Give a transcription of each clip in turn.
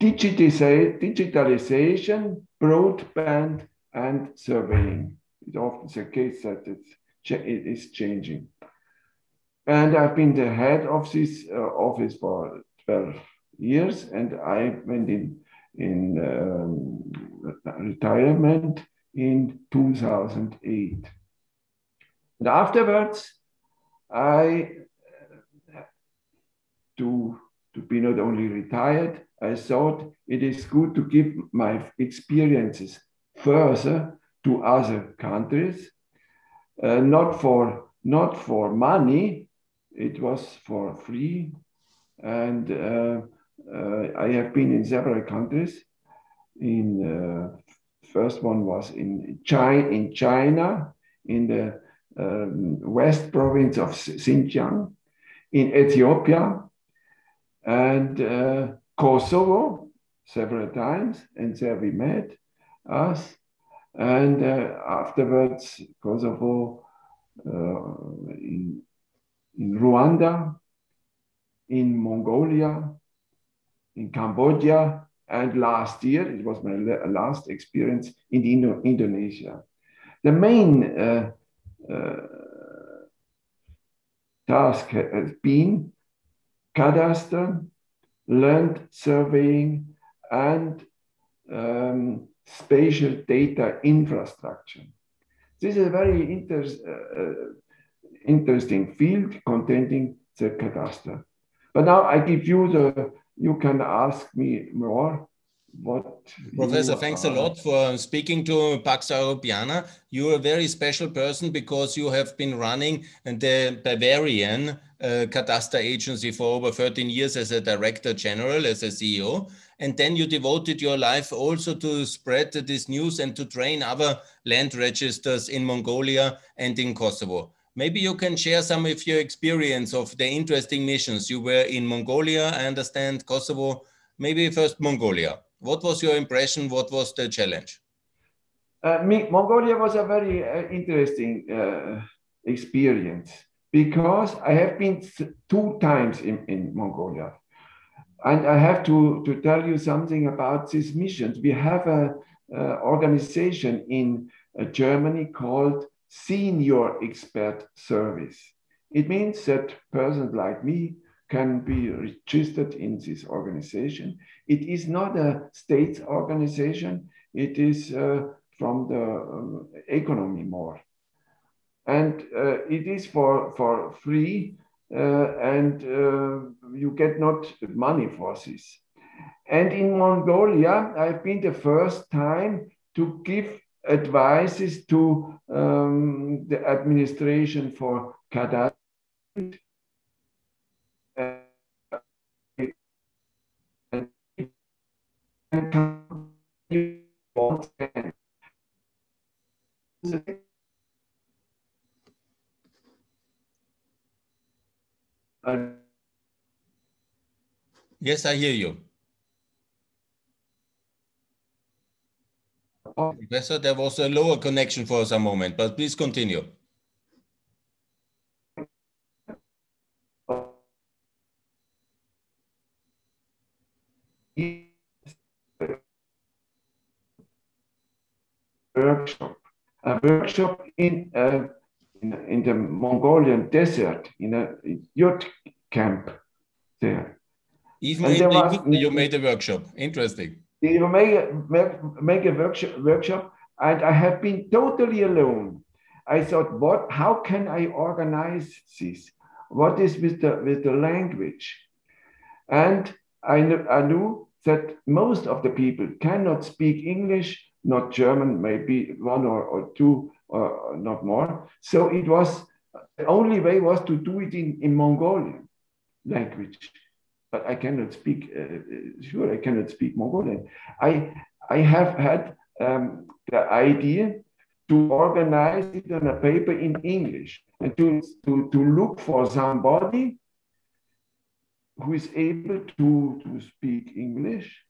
digitalization, broadband, and surveying. It's often the case that it's, it is changing. And I've been the head of this uh, office for 12 years, and I went in, in um, retirement in 2008. And afterwards, I, to, to be not only retired, I thought it is good to give my experiences further to other countries, uh, not for not for money, it was for free, and uh, uh, I have been in several countries. In uh, first one was in China, in China, in the um, west province of Xinjiang, in Ethiopia, and uh, Kosovo several times, and there we met us. And uh, afterwards, Kosovo, uh, in, in Rwanda, in Mongolia, in Cambodia, and last year, it was my last experience in Indo Indonesia. The main uh, uh, task has been cadastre, land surveying, and um, spatial data infrastructure. This is a very inter uh, uh, interesting field containing the cadastre. But now I give you the, you can ask me more what Professor, thanks a lot for speaking to Pax Europiana. You're a very special person because you have been running the Bavarian uh, Cadastre Agency for over 13 years as a director general, as a CEO. And then you devoted your life also to spread this news and to train other land registers in Mongolia and in Kosovo. Maybe you can share some of your experience of the interesting missions. You were in Mongolia, I understand, Kosovo, maybe first Mongolia. What was your impression? What was the challenge? Uh, Mongolia was a very uh, interesting uh, experience because I have been two times in, in Mongolia. And I have to, to tell you something about these missions. We have an organization in uh, Germany called Senior Expert Service. It means that persons like me can be registered in this organization. It is not a state organization, it is uh, from the um, economy more. And uh, it is for, for free, uh, and uh, you get not money for this. And in Mongolia, I've been the first time to give advices to um, the administration for Kadar Yes, I hear you. Professor, there was a lower connection for some moment, but please continue. Workshop, a workshop in, uh, in, in the Mongolian desert in a youth camp there. Even in was, you made a workshop. Interesting. You make a, make, a workshop, workshop, and I have been totally alone. I thought, what? How can I organize this? What is with the with the language? And I, kn I knew that most of the people cannot speak English not German, maybe one or, or two, or not more. So it was, the only way was to do it in, in Mongolian language. But I cannot speak, uh, uh, sure, I cannot speak Mongolian. I, I have had um, the idea to organize it on a paper in English and to, to, to look for somebody who is able to, to speak English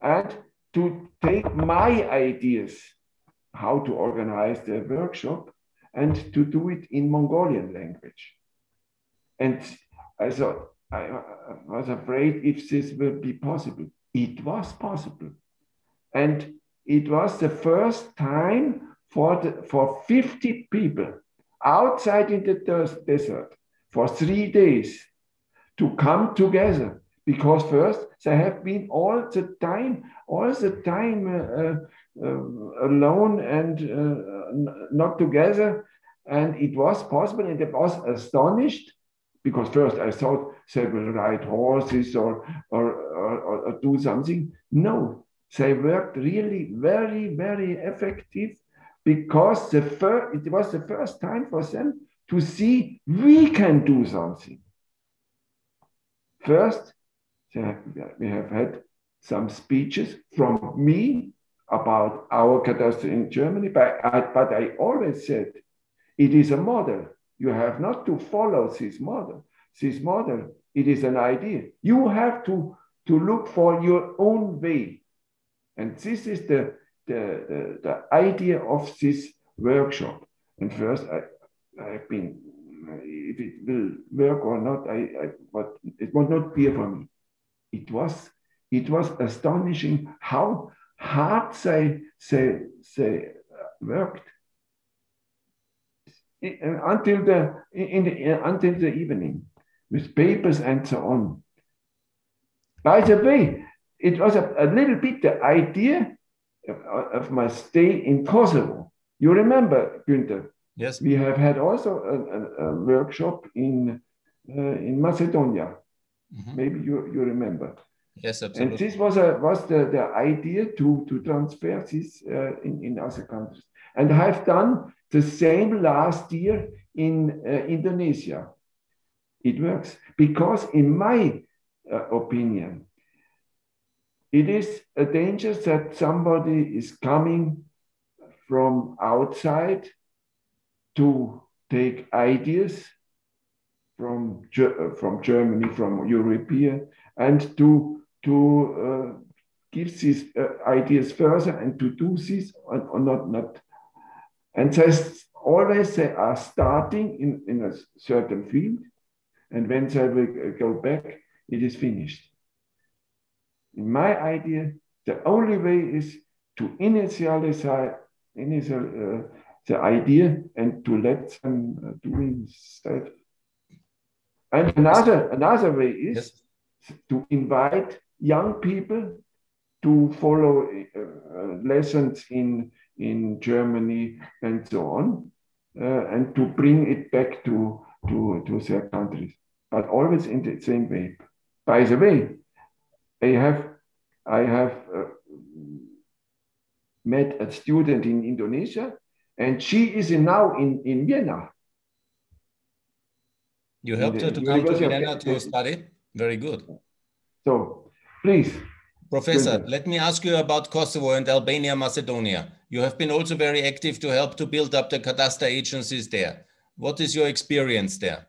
and to take my ideas how to organize the workshop and to do it in Mongolian language. And I thought, I, was afraid if this will be possible. It was possible. And it was the first time for, the, for 50 people outside in the desert for three days to come together because first they have been all the time all the time uh, uh, alone and uh, not together and it was possible and I was astonished because first I thought they will ride horses or, or, or, or do something. No, they worked really very, very effective because the first, it was the first time for them to see we can do something. First, we have had some speeches from me about our cadastre in Germany, but I, but I always said it is a model. You have not to follow this model. This model, it is an idea. You have to, to look for your own way. And this is the, the, the, the idea of this workshop. And first, I, I've been, if it will work or not, I, I, but it was not clear for me. It was, it was astonishing how hard they, they, they worked until the in the until the evening with papers and so on. By the way, it was a, a little bit the idea of, of, my stay in Kosovo. You remember, Günther? Yes. We have had also a, a, a workshop in uh, in Macedonia. Mm -hmm. Maybe you, you remember. Yes, absolutely. And this was a, was the, the idea to, to transfer this uh, in, in other countries. And I've done the same last year in uh, Indonesia. It works because, in my uh, opinion, it is a danger that somebody is coming from outside to take ideas from, from Germany, from European, and to, to uh, give these uh, ideas further and to do this or, or not, not and they always they are starting in, in a certain field, and when they will go back, it is finished. In my idea, the only way is to initialize initial, uh, the idea and to let them uh, do that. And another, another way is yes. to invite young people to follow uh, lessons in in Germany and so on, uh, and to bring it back to, to, to their countries, but always in the same way. By the way, I have, I have uh, met a student in Indonesia, and she is in, now in, in Vienna. You helped her to come to Vienna to study? Very good. So, please. Professor, let me ask you about Kosovo and Albania, Macedonia. You have been also very active to help to build up the cadastre agencies there. What is your experience there?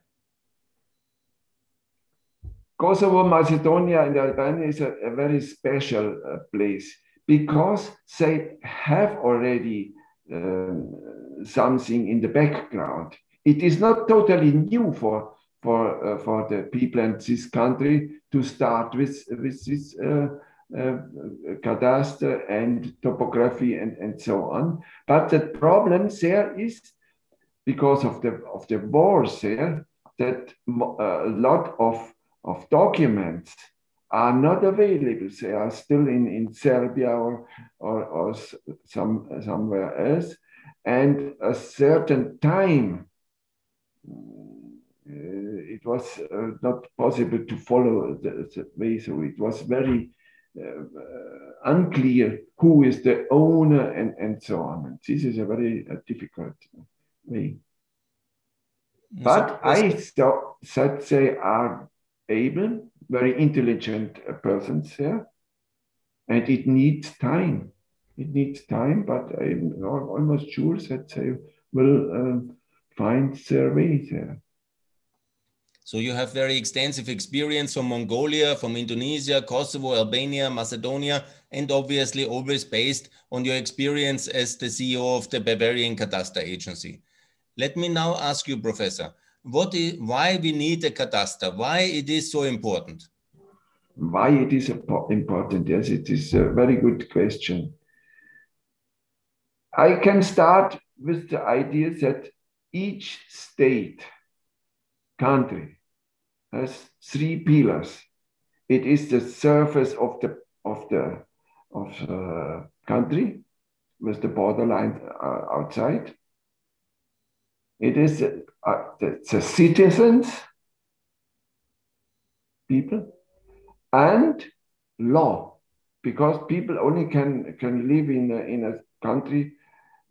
Kosovo, Macedonia, and Albania is a, a very special uh, place because they have already um, something in the background. It is not totally new for for uh, for the people in this country to start with with this uh, uh, cadastre and topography and, and so on. But the problem there is because of the of the wars there that a lot of of documents are not available. They are still in, in Serbia or, or, or some, somewhere else. And a certain time, it was uh, not possible to follow the, the, way. So it was very uh, unclear who is the owner and, and so on. And this is a very uh, difficult way. But I thought that they are able, very intelligent uh, persons there, and it needs time. It needs time, but I'm almost sure that they will uh, find their way there. So you have very extensive experience from Mongolia, from Indonesia, Kosovo, Albania, Macedonia, and obviously always based on your experience as the CEO of the Bavarian Cadastre Agency. Let me now ask you, Professor, what is, why we need a cadastre, why it is so important. Why it is important? Yes, it is a very good question. I can start with the idea that each state, country, has three pillars. It is the surface of the of the of the country with the borderline uh, outside. It is uh, the, the citizens, people, and law, because people only can can live in a, in a country.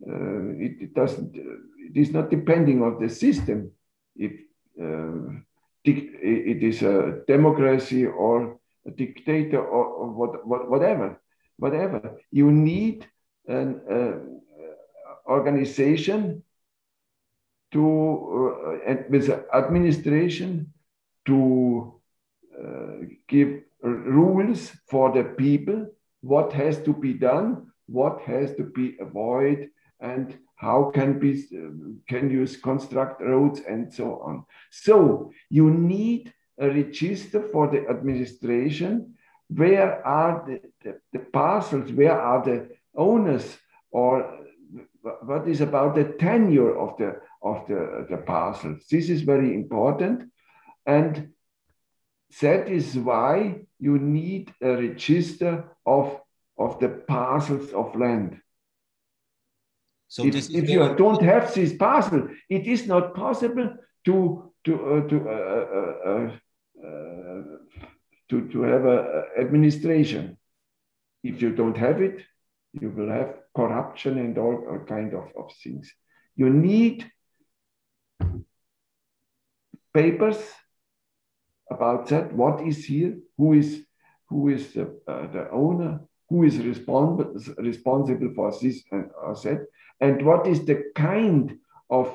Uh, it, it, doesn't. It is not depending on the system. If uh, it is a democracy or a dictator or, or what, what, whatever, whatever. You need an uh, organization to uh, with administration to uh, give rules for the people what has to be done what has to be avoided and how can be can you construct roads and so on? So you need a register for the administration. Where are the, the, the parcels? Where are the owners? Or what is about the tenure of the of the, the parcels? This is very important. And that is why you need a register of of the parcels of land so if, if you don't have this parcel it is not possible to to uh, to uh, uh, uh, uh to to have a administration if you don't have it you will have corruption and all, all kind of, of things. You need papers about that. What is here? Who is who is the, uh, the owner? Who is respons responsible for this and uh. And what is the kind of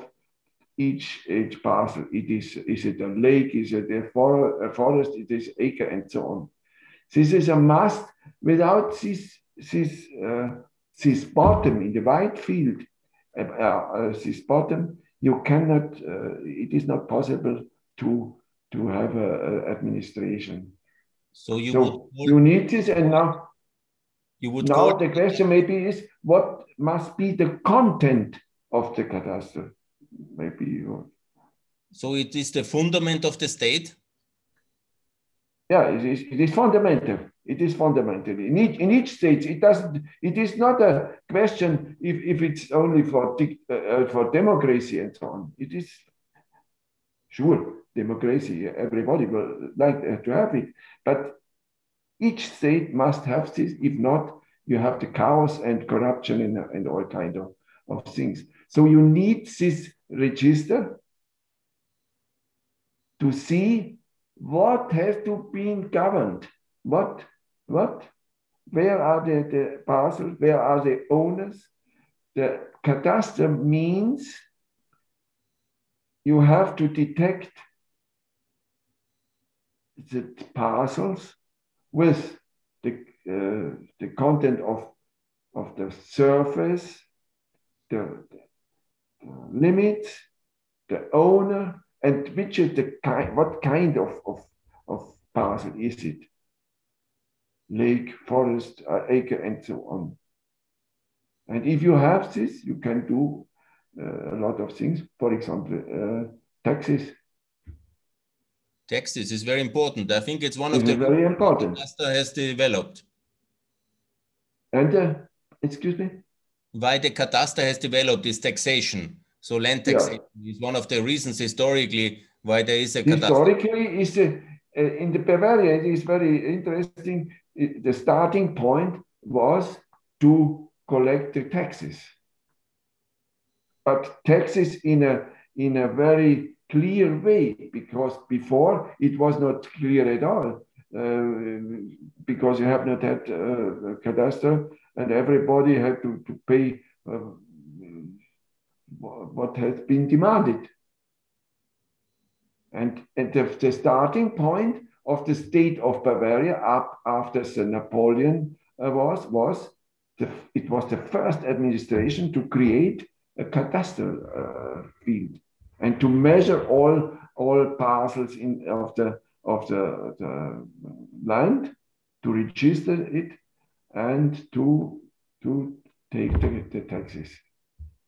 each each parcel? It is is it a lake? Is it a, for, a forest? It is acre and so on. This is a must. Without this this, uh, this bottom in the white field, uh, uh, this bottom, you cannot, uh, it is not possible to, to have a, a administration. So you so you need this, and now you would now the question maybe is what must be the content of the cadastre? Maybe you. So it is the fundament of the state. Yeah, it is, it is fundamental. It is fundamental. In each, in each state, it doesn't. It is not a question if, if it's only for uh, for democracy and so on. It is sure democracy. Everybody will like to have it, but each state must have this. If not, you have the chaos and corruption and, and all kind of, of things. So you need this register to see what has to be governed, what what? Where are the, the parcels? Where are the owners? The cadastre means you have to detect the parcels with the, uh, the content of, of the surface, the, the limit, the owner, and which is the kind, what kind of, of, of parcel is it? lake, forest, uh, acre, and so on. And if you have this, you can do uh, a lot of things. For example, uh, taxes. Taxes is very important. I think it's one of it the very important. Master has developed. And uh, excuse me. Why the cadastre has developed is taxation. So land taxation yeah. is one of the reasons historically why there is a cadastre. Historically, is uh, in the Bavaria. It is very interesting it, the starting point was to collect the taxes. But taxes in a, in a very clear way, because before it was not clear at all, uh, because you have not had uh, cadastre and everybody had to, to pay uh, what has been demanded. And, and the, the starting point of the state of Bavaria up after the Napoleon uh, was was the, it was the first administration to create a cadastral uh, field. And to measure all all parcels in of the of the, the land, to register it, and to to take the, the taxes.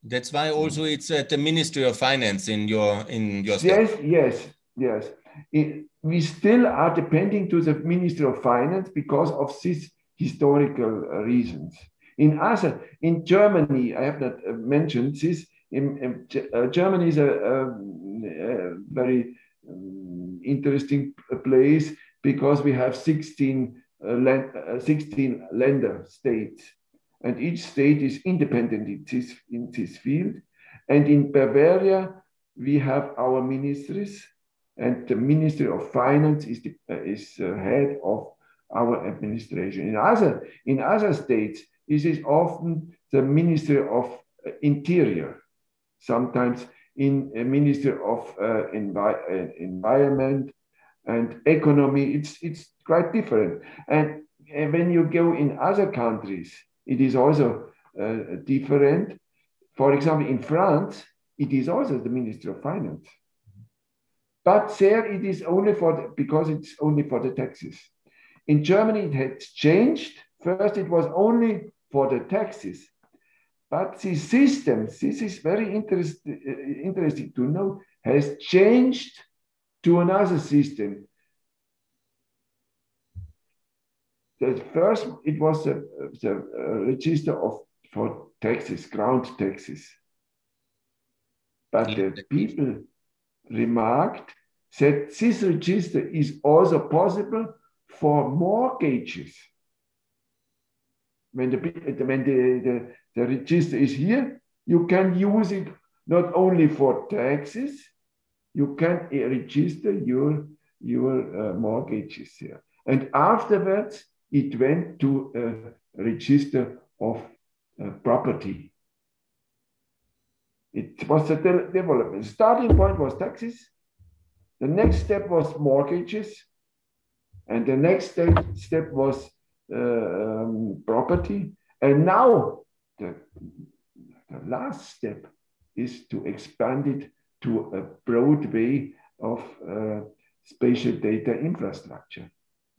That's why also it's at the Ministry of Finance in your in your state. Yes, yes, yes. It, we still are depending to the Ministry of Finance because of these historical reasons. In other, in Germany, I have not uh, mentioned this. In, in uh, Germany is a, a, a very um, interesting place because we have 16, uh, land, uh, 16 Länder states and each state is independent in this, in this field. And in Bavaria, we have our ministries, and the Ministry of Finance is the uh, is uh, head of our administration. In other in other states, this is often the Ministry of uh, Interior, sometimes in a Ministry of uh, Envi uh, Environment and Economy. It's it's quite different. And, and when you go in other countries, it is also uh, different. For example, in France, it is also the Ministry of Finance. But there it is only for the, because it's only for the taxes. In Germany, it has changed. First, it was only for the taxes. But the system, this is very interest, uh, interesting to know, has changed to another system the first it was the, the uh, register of for taxes, ground taxes. But the people remarked that this register is also possible for mortgages. When the, when the, the, the register is here, you can use it not only for taxes, you can register your, your uh, mortgages here. And afterwards, it went to a register of uh, property. It was a de development. Starting point was taxes. The next step was mortgages. And the next step, step was uh, um, property. And now the, the last step is to expand it to a broad way of uh, spatial data infrastructure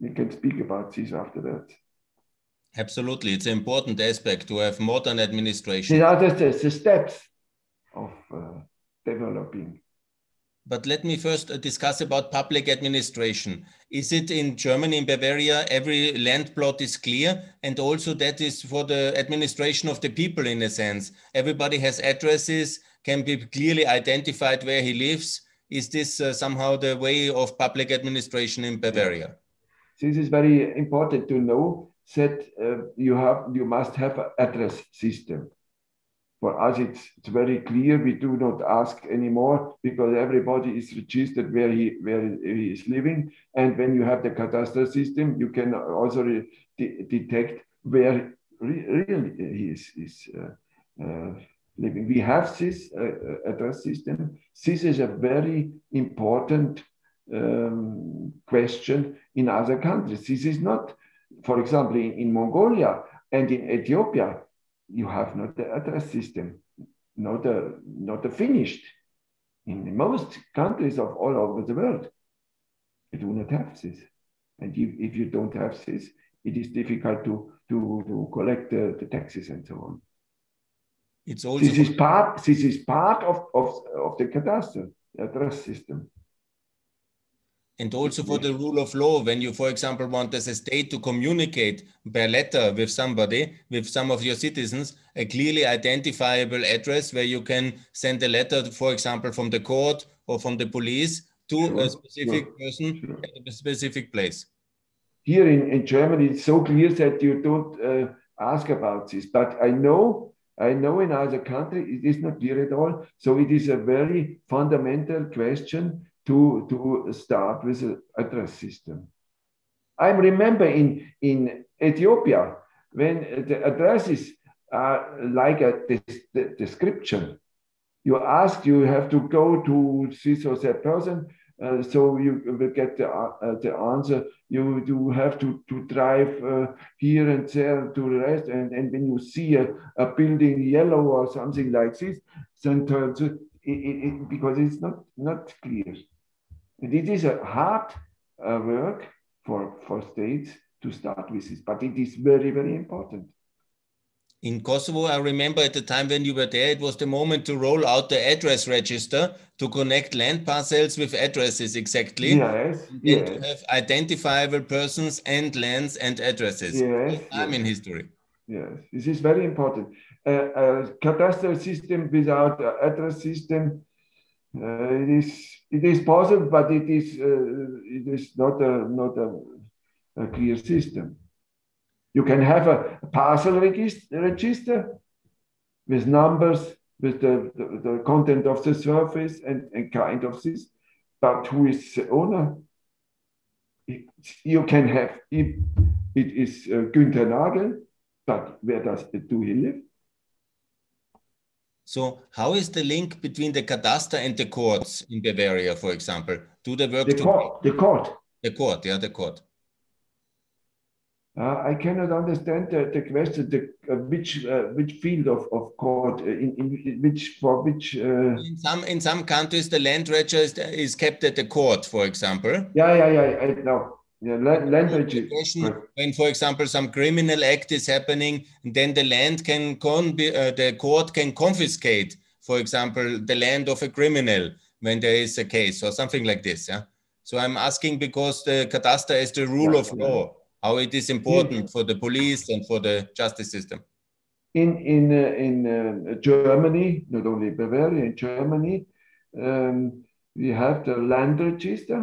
we can speak about this after that. Absolutely. It's an important aspect to have modern administration. These are the, the steps of uh, developing. But let me first uh, discuss about public administration. Is it in Germany, in Bavaria, every land plot is clear? And also that is for the administration of the people in a sense. Everybody has addresses, can be clearly identified where he lives. Is this uh, somehow the way of public administration in Bavaria? this is very important to know that uh, you have you must have an address system. For us, it's, it's very clear. We do not ask anymore because everybody is registered where he where he is living. And when you have the cadastral system, you can also de detect where re really he is, is uh, uh, living. We have this uh, address system. This is a very important um, question in other countries. This is not, for example, in, in, Mongolia and in Ethiopia, you have not the address system, not a, not a finished. In most countries of all over the world, you do not have this. And if, if you don't have this, it is difficult to, to, to collect the, the taxes and so on. It's also this is part, this is part of, of, of the cadastre address system and also for the rule of law when you for example want as a state to communicate by letter with somebody with some of your citizens a clearly identifiable address where you can send a letter for example from the court or from the police to sure, a specific sure, person sure. at a specific place here in, in germany it's so clear that you don't uh, ask about this but i know I know in other countries it is not clear at all. So it is a very fundamental question to, to start with an address system. I remember in, in Ethiopia, when the addresses are like a des description, you ask, you have to go to this or that person, uh, so you will get the, uh, the answer. You, you have to, to drive uh, here and there to the rest. And, and when you see a, a building yellow or something like this, then it, it, because it's not, not clear. It is a hard uh, work for, for states to start with this, but it is very, very important. In Kosovo, I remember at the time when you were there, it was the moment to roll out the address register to connect land parcels with addresses exactly. Yes, and yes. to have identifiable persons and lands and addresses. Yes, time yes. in history. Yes, this is very important. Uh, a cadastral system without an address system, uh, it is it is possible, but it is uh, it is not a not a, a clear system. You can have a parcel register with numbers, with the, the, the content of the surface and, and kind of this, but who is the owner? It, you can have it, it is uh, Günther Nagel, but where does do he live? So, how is the link between the cadastre and the courts in Bavaria, for example? Do they work The together? court, the court. The court, yeah, the court. Uh, I cannot understand the, the question. The, uh, which uh, which field of, of court uh, in, in which for which? Uh, In some in some countries, the land register is, is kept at the court, for example. yeah, yeah, yeah. I know. Yeah, land, land The registry. when, for example, some criminal act is happening, then the land can con be, uh, the court can confiscate, for example, the land of a criminal when there is a case or something like this. Yeah. So I'm asking because the cadastre is the rule Yeah, of yeah. law, how it is important for the police and for the justice system. in in uh, in uh, Germany, not only Bavaria, in Germany, um, we have the land register,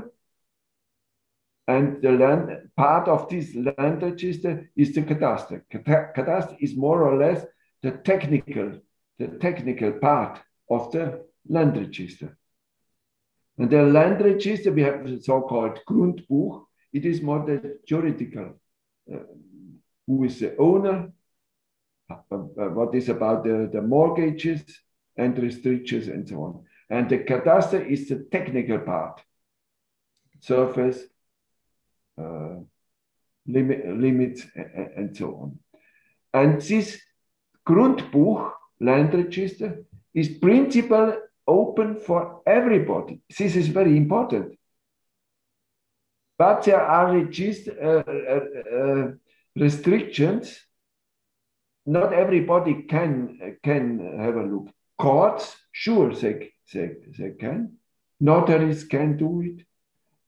and the land part of this land register is the cadastre. Cadastre is more or less the technical the technical part of the land register. And the land register we have the so-called Grundbuch. It is more the juridical. Uh, who is the owner? uh, uh, what is about the, the mortgages and restrictions and so on. And the cadastre is the technical part, surface, uh, limit, limits, and so on. And this Grundbuch, land register, is principal open for everybody. This is very important. But there are regist- uh, uh, uh, restrictions not everybody can can have a look. Courts, sure, they, they, they can. Notaries can do it.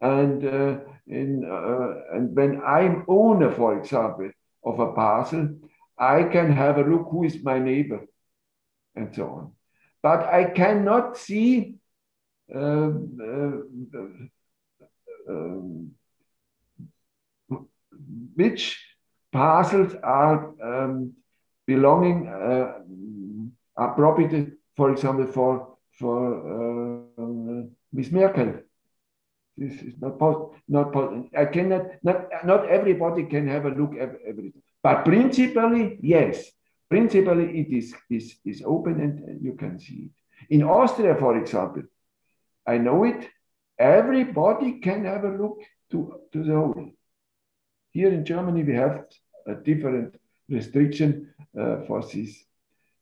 And uh, in uh, and when I'm owner, for example, of a parcel, I can have a look who is my neighbor, and so on. But I cannot see uh, uh, um, which parcels are um, belonging uh, are property, for example, for for uh, Miss Merkel. This is not possible. Not possible. I cannot. Not not everybody can have a look at everything. But principally, yes. Principally, it is is is open and you can see it. In Austria, for example, I know it. Everybody can have a look to to the whole. Here in Germany, we have a different restriction uh, for this.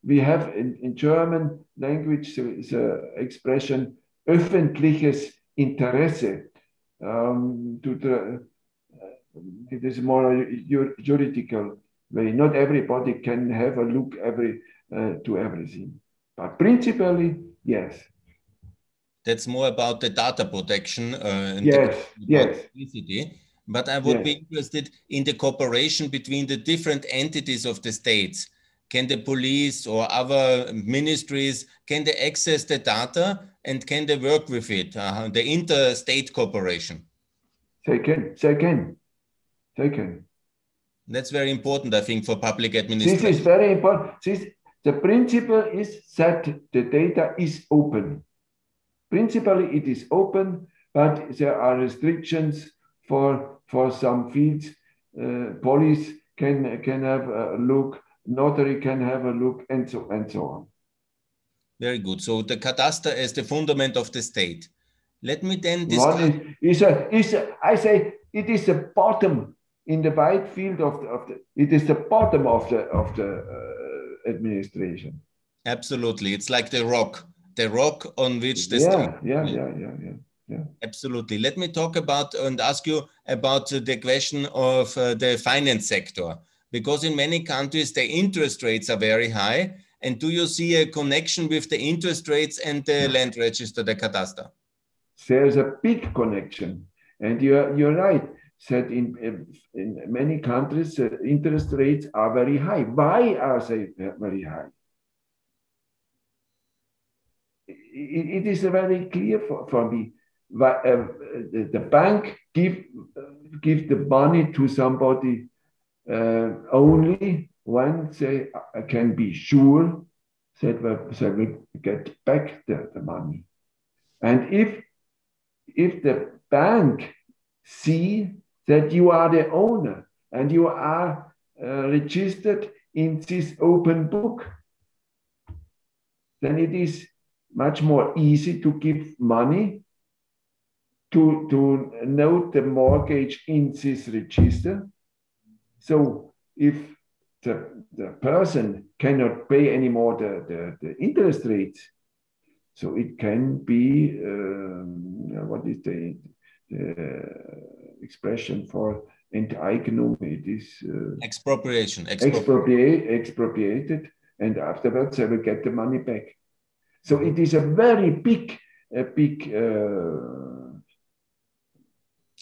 We have in, in German language the, the expression öffentliches Interesse. Um, to the, uh, it is more a juridical way. Not everybody can have a look every uh, to everything, but principally, yes, That's more about the data protection uh, yes, yes. publicity. But I would Yes. be interested in the cooperation between the different entities of the states. Can the police or other ministries can they access the data and can they work with it? Uh, the interstate cooperation. They can, they can, they can. That's very important, I think, for public administration. This is very important. This, the principle is that the data is open. Principally, it is open, but there are restrictions for, for some fields. Uh, police can, can have a look, notary can have a look, and so, and so on. Very good. So the cadastre is the fundament of the state. Let me then discuss. is, is, a, is a, I say it is the bottom in the wide field of the, of the it is the bottom of the of the uh, administration. Absolutely. It's like the rock. the rock on which the yeah, yeah, yeah, yeah, yeah, yeah. Absolutely. Let me talk about and ask you about the question of uh, the finance sector, because in many countries the interest rates are very high. And do you see a connection with the interest rates and the land register, the cadastre? There's a big connection, and you're you're right. That in in many countries uh, interest rates are very high. Why are they very high? it, it is very clear for, for me. But, uh, the, the, bank give give the money to somebody uh, only when they can be sure that they will get back the, the money. And if if the bank see that you are the owner and you are uh, registered in this open book, then it is much more easy to give money to, to note the mortgage in this register. So if the, the person cannot pay anymore the, the, the interest rate. so it can be, um, what is the, the expression for Enteignung? It is uh, expropriation. Expropriate, expropriated, and afterwards I will get the money back. So it is a very big, a big. Uh,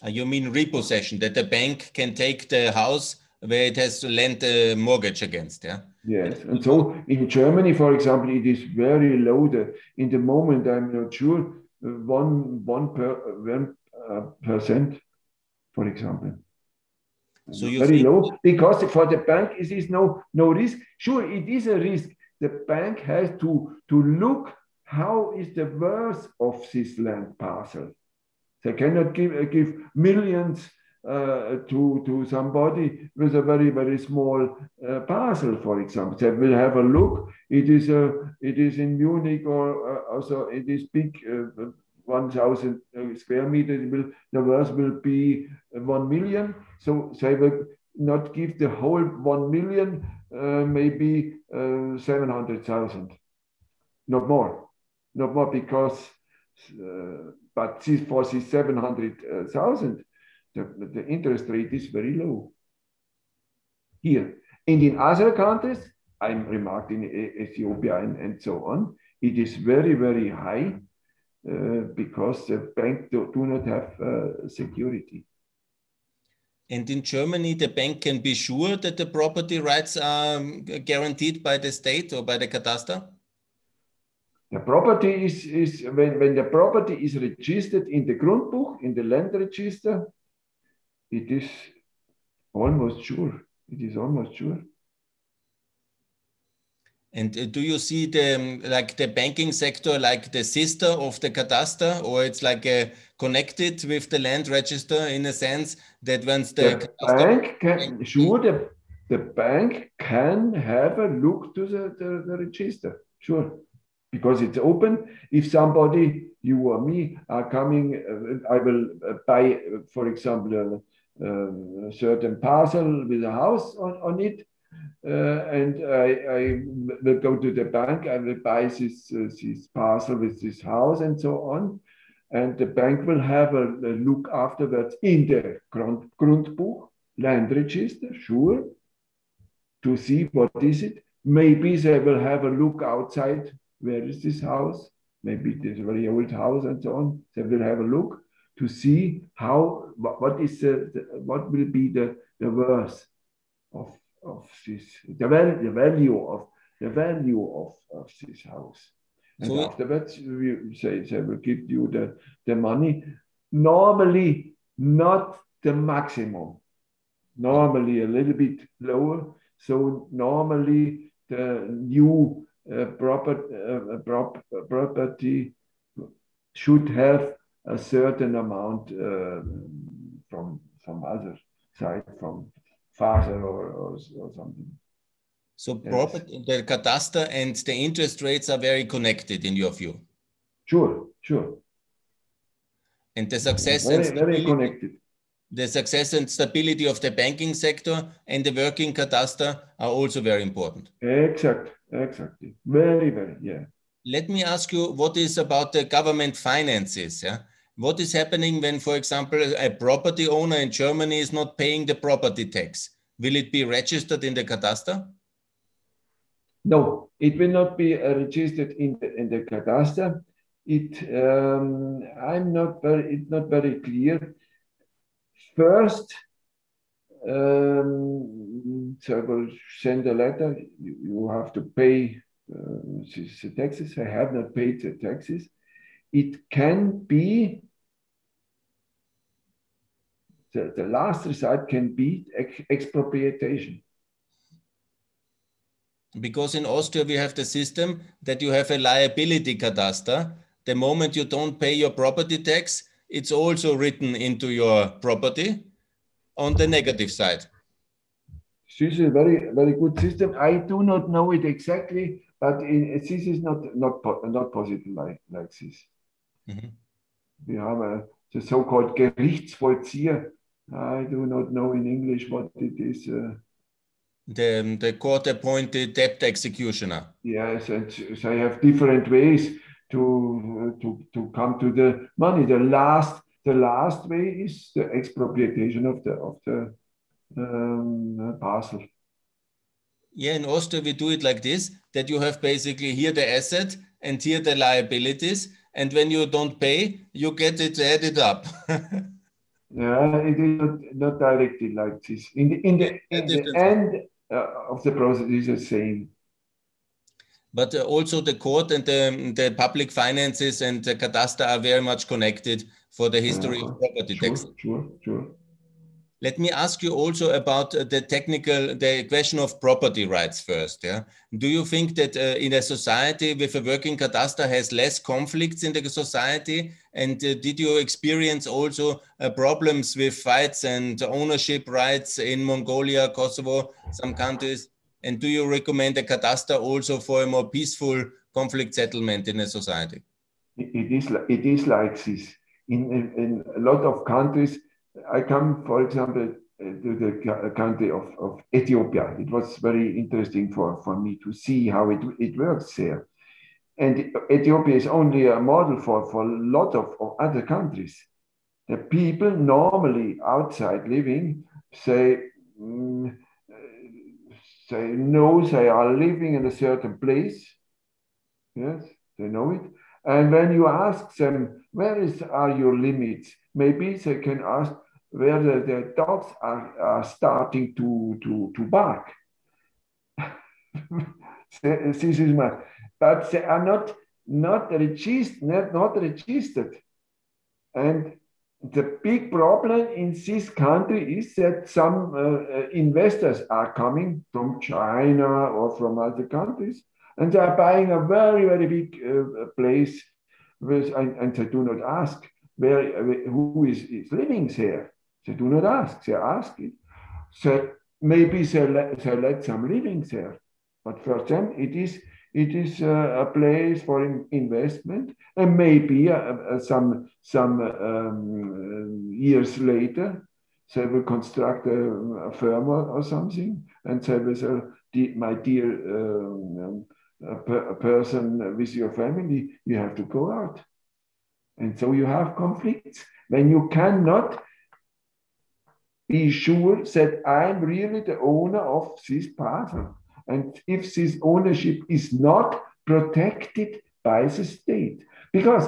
uh, you mean repossession that the bank can take the house where it has to lend a mortgage against, yeah? Yes, and so in Germany, for example, it is very low. The, in the moment, I'm not sure, uh, one one per one uh, percent, for example. So you very low because for the bank it is no no risk. Sure, it is a risk the bank has to, to look how is the worth of this land parcel. They cannot give, uh, give millions uh, to, to somebody with a very, very small uh, parcel, for example. They will have a look. It is, a, it is in Munich or uh, also it is big, uh, 1,000 uh, square meters. Will, the worth will be 1 million. So they will not give the whole 1 million, uh, maybe uh, 700,000, not more, not more because, uh, but for this 700,000, the, the interest rate is very low here. And in other countries, I'm remarked in Ethiopia and, and so on, it is very, very high uh, because the bank do, do not have uh, security. And in Germany, the bank can be sure that the property rights are guaranteed by the state or by the cadastre? The property is, is when, when the property is registered in the Grundbuch, in the land register, it is almost sure. It is almost sure. And uh, do you see the um, like the banking sector like the sister of the cadastre, or it's like a, uh, connected with the land register in a sense that once the, the bank can sure the, the bank can have a look to the, the, the register, sure, because it's open. If somebody, you or me, are coming, uh, I will uh, buy, uh, for example, a, certain parcel with a house on, on it uh, and I, I, will go to the bank, I will buy this, uh, this parcel with this house and so on. And the bank will have a, a look afterwards in the Grund, Grundbuch, land register, sure, to see what is it. Maybe they will have a look outside, where is this house? Maybe this very old house and so on. They will have a look to see how, what, is the, the what will be the, the worth of of this, the, value, the value of the value of, of this house. And so afterwards, we say they will give you the, the money. Normally, not the maximum. Normally, a little bit lower. So normally, the new uh, proper, uh, prop, property should have a certain amount uh, from from other side, from father or, or, or something. So yes. property, the cadastre and the interest rates are very connected in your view. Sure, sure. And the success very, and very connected. The success and stability of the banking sector and the working cadastre are also very important. Exactly, exactly. Very, very, yeah. let me ask you what is about the government finances yeah what is happening when for example a property owner in germany is not paying the property tax will it be registered in the cadastre no it will not be uh, registered in the, in the cadastre it um, i'm not very it's not very clear first um, so I will send a letter. You, you have to pay uh, the taxes. I have not paid the taxes. It can be the, the last result can be ex expropriation. Because in Austria we have the system that you have a liability cadastre. The moment you don't pay your property tax, it's also written into your property on the negative side. This is a very, very good system. I do not know it exactly, but in, this is not not not positive like like this. Mm -hmm. We have a the so-called Gerichtsvollzieher. I do not know in English what it is. Uh, the the court-appointed debt executioner. Yes, and so I have different ways to to to come to the money. The last the last way is the expropriation of the of the um, parcel. Yeah, in Austria we do it like this: that you have basically here the asset and here the liabilities, and when you don't pay, you get it added up. yeah, it is not, not directly like this. In the in the, in the end uh, of the process is the same but uh, also the court and the, the public finances and the cadastre are very much connected for the history uh, of property sure, tax. Sure, sure. Let me ask you also about uh, the technical, the question of property rights first. Yeah, do you think that uh, in a society with a working cadastre has less conflicts in the society? And uh, did you experience also uh, problems with fights and ownership rights in Mongolia, Kosovo, some countries? And do you recommend a cadastre also for a more peaceful conflict settlement in a society? It is, it is like this in, in, in a lot of countries, I come, for example, uh, to the country of, of Ethiopia. It was very interesting for, for me to see how it, it works there. And Ethiopia is only a model for, for a lot of, of other countries. The people normally outside living say, mm, say no, they are living in a certain place. Yes, they know it. And when you ask them, where is, are your limits? Maybe they can ask where the, the dogs are, are starting to, to, to bark. this is my, but they are not, not, registered, not, not registered. And the big problem in this country is that some uh, uh investors are coming from China or from other countries and they are buying a very, very big uh, place with, and, and, they do not ask where, who is, is living there. They do not ask, they ask it. So maybe they let, they let some living there. But for them, it is, it is a place for in investment. And maybe uh, uh, some, some um, years later, they will construct a, a firm or, or, something and they will say, my dear um, per, person with your family, you have to go out. And so you have conflicts when you cannot be sure that I'm really the owner of this parcel. And if this ownership is not protected by the state, because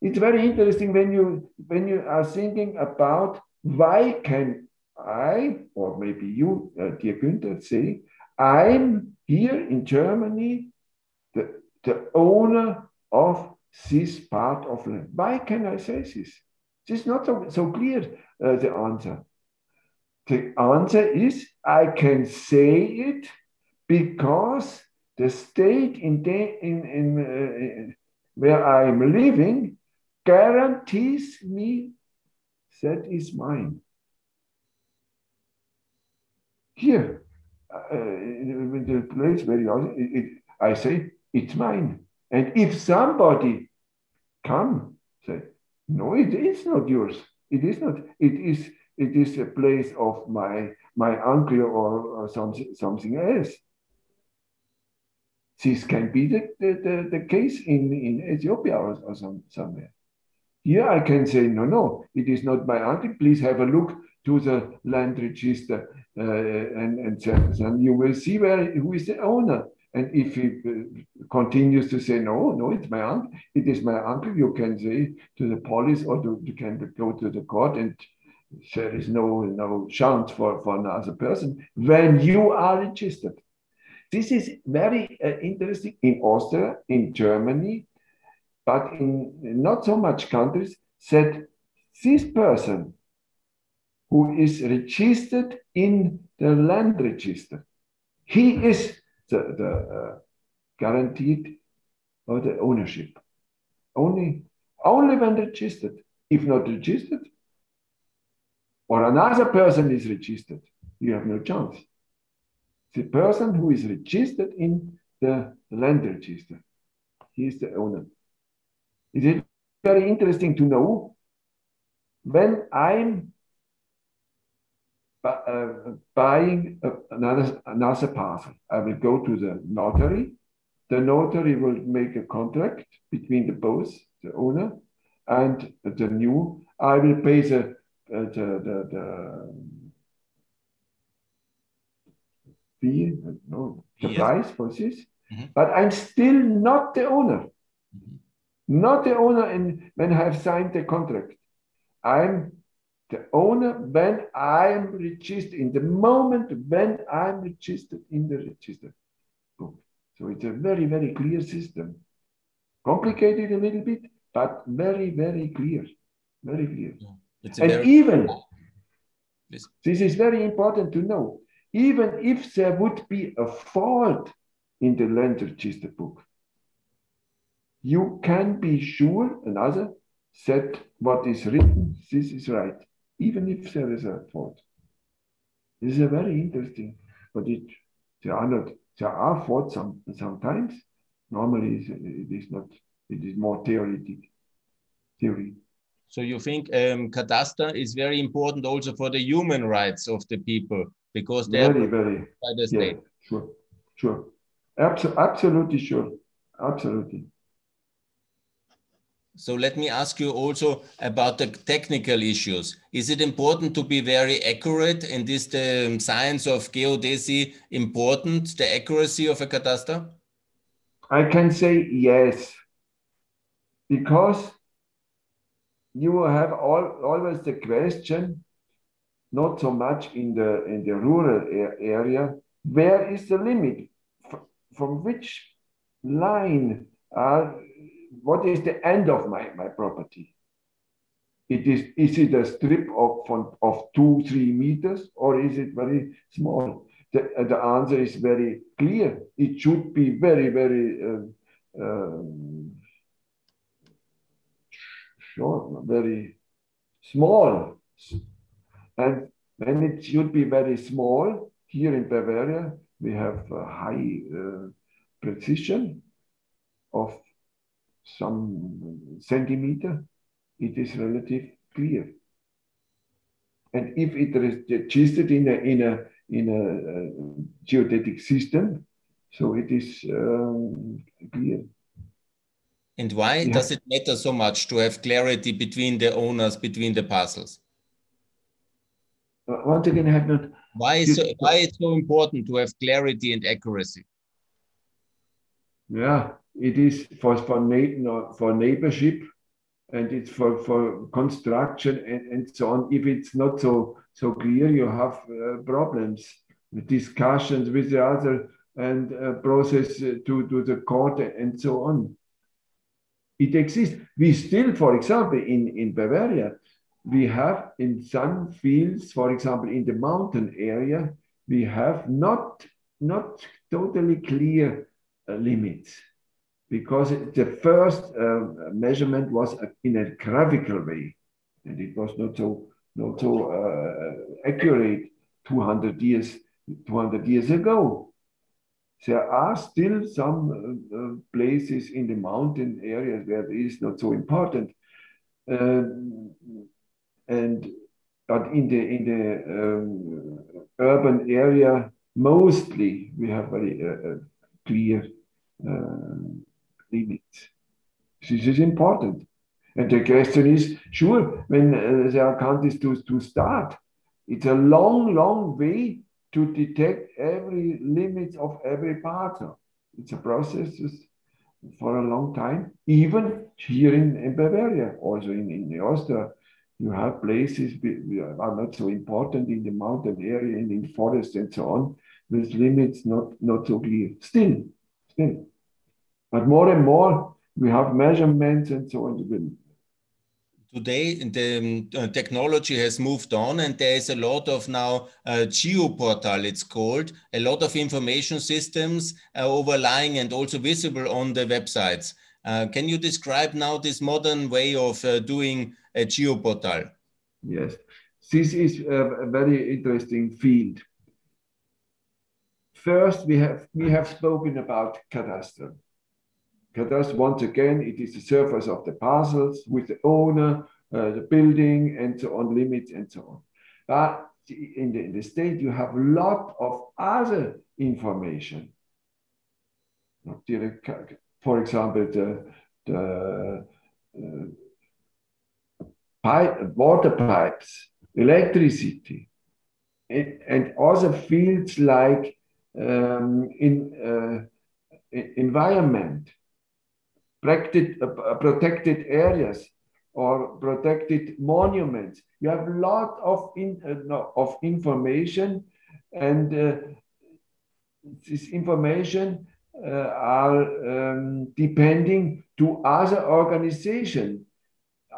it's very interesting when you when you are thinking about why can I or maybe you, uh, dear Günther, say I'm here in Germany the, the owner of this part of land. Why can I say this? This is not so, so clear, uh, the answer. The answer is I can say it because the state in, the, in, in uh, where I'm living guarantees me that is mine. Here, uh, in the place where it, it, I say it's mine. And if somebody come, say, no, it is not yours. It is not. It is. It is a place of my my uncle or, or something something else. This can be the, the, the, the case in, in Ethiopia or, or some, somewhere. Here I can say, no, no, it is not my uncle. Please have a look to the land register uh, and, and then you will see where who is the owner. And if he uh, continues to say, no, no, it's my uncle, it is my uncle, you can say to the police or to, you can go to the court and there is no, no chance for, for another person when you are registered. This is very uh, interesting in Austria, in Germany, but in not so much countries that this person who is registered in the land register, he is the, the uh, guaranteed or the ownership. Only, only when registered. If not registered, or another person is registered, you have no chance. The person who is registered in the land register, he is the owner. It is very interesting to know when I'm uh, buying another, another parcel, I will go to the notary. The notary will make a contract between the both, the owner and the new. I will pay the, uh, the, the, the fee, no, the yes. price for this, mm -hmm. but I'm still not the owner. Mm -hmm. Not the owner in, when I have signed the contract. I'm the owner when I'm registered, in the moment when I'm registered in the register book. So it's a very, very clear system. Complicated a little bit, but very, very clear. Very clear. And even, this is very important to know, even if there would be a fault in the land register book, you can be sure, another, that what is written, this is right even if there is a fault. This is a very interesting, but it there are not there are faults some, sometimes. Normally, it is not. It is more theoretic theory. So you think um, cadastre is very important also for the human rights of the people because they very, very by the state. Yeah, sure, sure, Abso absolutely sure, absolutely. So let me ask you also about the technical issues. Is it important to be very accurate? And is the science of geodesy important, the accuracy of a cadastre? I can say yes, because you have all, always the question, not so much in the in the rural area, where is the limit? From which line are what is the end of my, my property? It is, is it a strip of, of two, three meters, or is it very small? The, the answer is very clear. It should be very, very uh, short, very small. And when it should be very small, here in Bavaria, we have a high uh, precision of some centimeter, it is relative clear. And if it is registered in a, in a, in a uh, geodetic system, so it is um, clear. And why yeah. does it matter so much to have clarity between the owners, between the parcels? Uh, once again, I have not. Why is so, why it's so important to have clarity and accuracy? Yeah, it is for for, na for neighborship and it's for, for construction and, and so on. If it's not so so clear, you have uh, problems, discussions with the other and uh, process uh, to, to the court and so on. It exists. We still, for example, in, in Bavaria, we have in some fields, for example, in the mountain area, we have not, not totally clear uh, limits because the first uh, measurement was in a graphical way, and it was not so not so uh, accurate 200 years 200 years ago. There are still some uh, uh places in the mountain areas where it is not so important, um, and but in the in the um, urban area mostly we have very uh, uh, clear uh, limits. This is important. And the question is, sure, when uh, there are countries to, to start, it's a long, long way to detect every limit of every partner. It's a process for a long time, even here in, in Bavaria, also in, in Austria. You have places that are not so important in the mountain area and in forest and so on, with limits not, not so clear. Still, still. But more and more, we have measurements and so on today the um, uh, technology has moved on and there is a lot of now uh, geoportal it's called a lot of information systems uh, overlying and also visible on the websites. Uh, can you describe now this modern way of uh, doing a geoportal? Yes. This is a very interesting field. First we have we have spoken about cadastre Cadastre, once again, it is the surface of the parcels with the owner, uh, the building, and so on, limits, and so on. But in the, in the state, you have a lot of other information. For example, the, the uh, pipe, water pipes, electricity, and, and other fields like um, in uh, environment protected, uh, protected areas or protected monuments. You have a lot of, in, uh, of information and uh, this information uh, are um, depending to other organization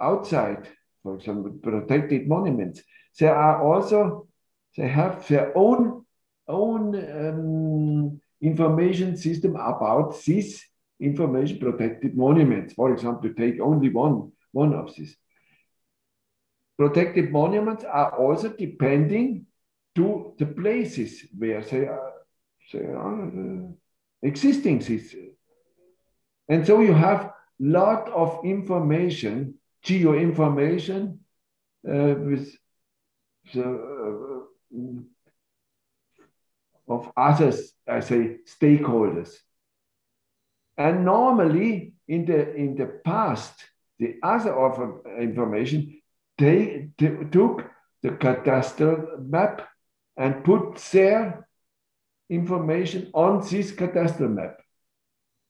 outside, for example, protected monuments. They are also, they have their own, own um, information system about this information protected monuments. For example, to take only one, one of these. Protected monuments are also depending to the places where they are, they are uh, existing. And so you have lot of information, geo information uh, with the, uh, of others, I say, stakeholders. And normally in the, in the past, the other of uh, information, they, they took the cadastral map and put their information on this cadastral map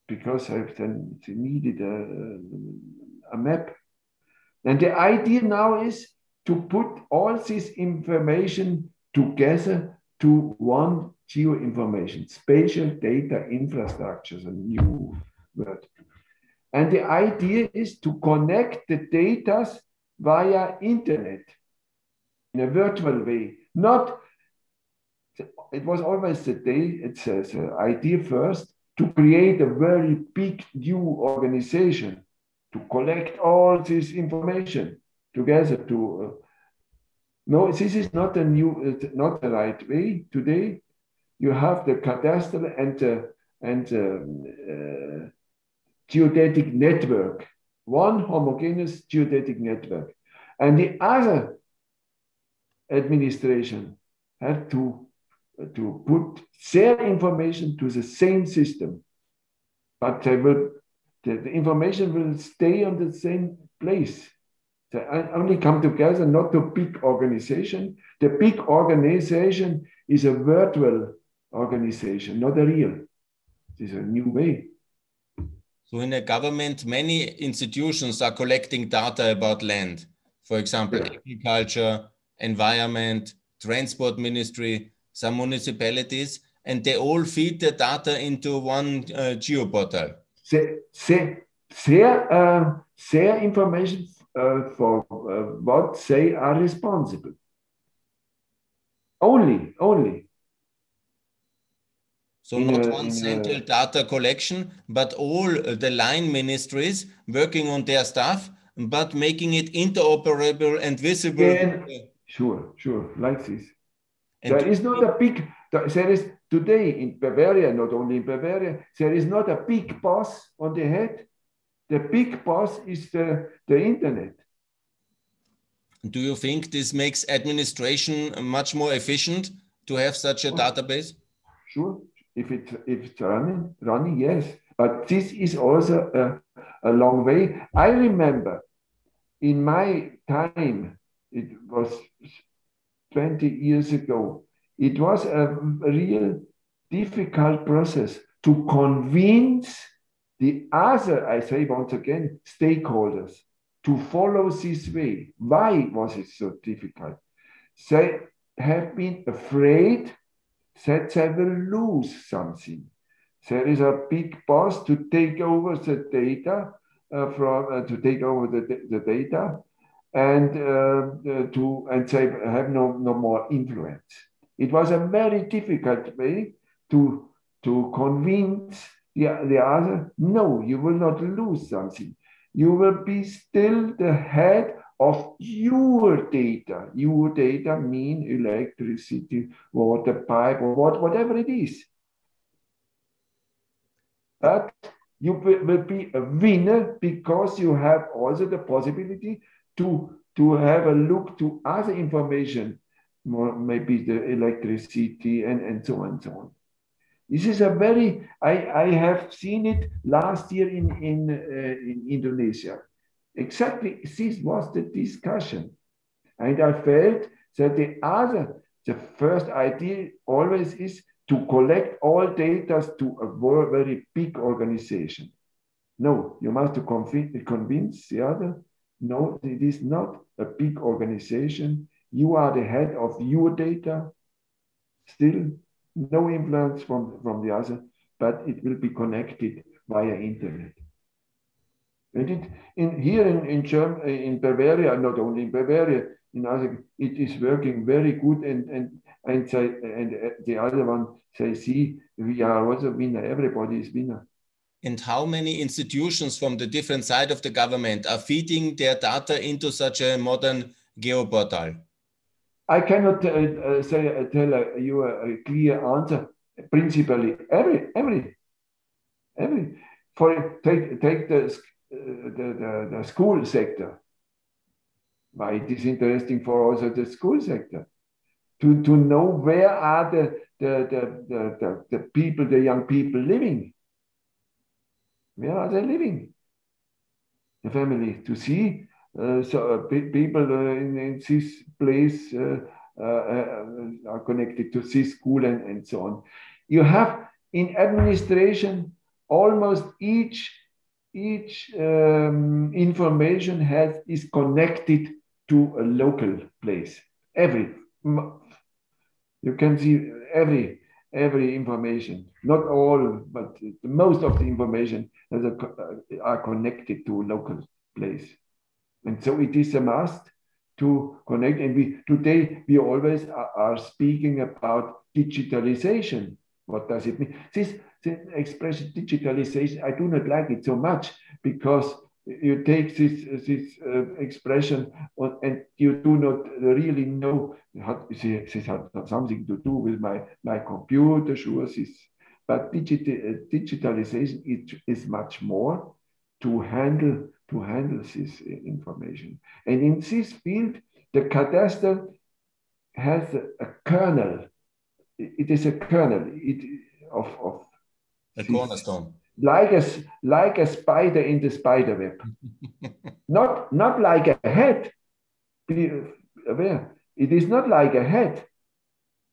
because then they needed a, a map. And the idea now is to put all this information together to one geoinformation, spatial data infrastructure, a new word. And the idea is to connect the data via internet in a virtual way. Not, it was always the day, it's idea first to create a very big new organization to collect all this information together to uh, no this is not a new uh, not the right way today you have the cadastral and the, and uh, geodetic network, one homogeneous geodetic network. And the other administration had to, to put their information to the same system. But they will, the, the information will stay on the same place. They only come together, not a big organization. The big organization is a virtual organization, not a real. This is a new way. So in a government, many institutions are collecting data about land. For example, yeah. agriculture, environment, transport ministry, some municipalities, and they all feed the data into one uh, geoportal. Their, their, uh, their information uh, for uh, what they are responsible. Only, only. So not one central data collection, but all the line ministries working on their stuff, but making it interoperable and visible. Yeah, sure, sure, like this. And there is not a big, there is today in Bavaria, not only in Bavaria, there is not a big boss on the head. The big boss is the, the internet. Do you think this makes administration much more efficient to have such a database? Sure, if it if it's running running yes But this is also a, a long way. I remember in my time, it was 20 years ago, it was a real difficult process to convince the other, I say once again, stakeholders to follow this way. Why was it so difficult? They have been afraid they will lose something. There is a big boss to take over the data uh, from uh, to take over the, the data and uh, to and they have no, no more influence. It was a very difficult way to to convince the, the other, no, you will not lose something. You will be still the head of your data. Your data mean electricity, water pipe, or what, whatever it is. But you will be a winner because you have also the possibility to, to have a look to other information, more, maybe the electricity and, and so on and so on. This is a very, I, I have seen it last year in, in, uh, in Indonesia. Exactly this was the discussion. And I felt that the other, the first idea always is to collect all data to a very big organization. No, you must convince the other. No, it is not a big organization. You are the head of your data. Still, no influence from, from the other, but it will be connected via internet. And it, in, here in, in, Germ, in Bavaria, not only in Bavaria, in other, it is working very good and, and, and, say, and the other one say, see, we are also winner, everybody is winner. And how many institutions from the different side of the government are feeding their data into such a modern geoportal? I cannot uh, uh, say uh, tell uh, you a, a, clear answer. Principally, every every every for take take the uh, the, the, the school sector. Why it is interesting for also the school sector to to know where are the the the the, the, people the young people living. Where are they living? The family to see uh, so uh, people uh, in, in, this place are connected to this school and, and so on. You have in administration almost each each um, information has is connected to a local place. Every you can see every every information, not all, but most of the information a, are connected to a local place. And so it is a must to connect. And we today we always are, are speaking about digitalization. What does it mean? This expression digitalization, I do not like it so much because you take this this uh, expression and you do not really know how this has something to do with my my computer sure this but digital, uh, digitalization it is much more to handle to handle this information. And in this field, the cadastre has a, a kernel. It is a kernel it, of, of a cornerstone. Like a, like a spider in the spider web. not, not like a head. Be aware. It is not like a head,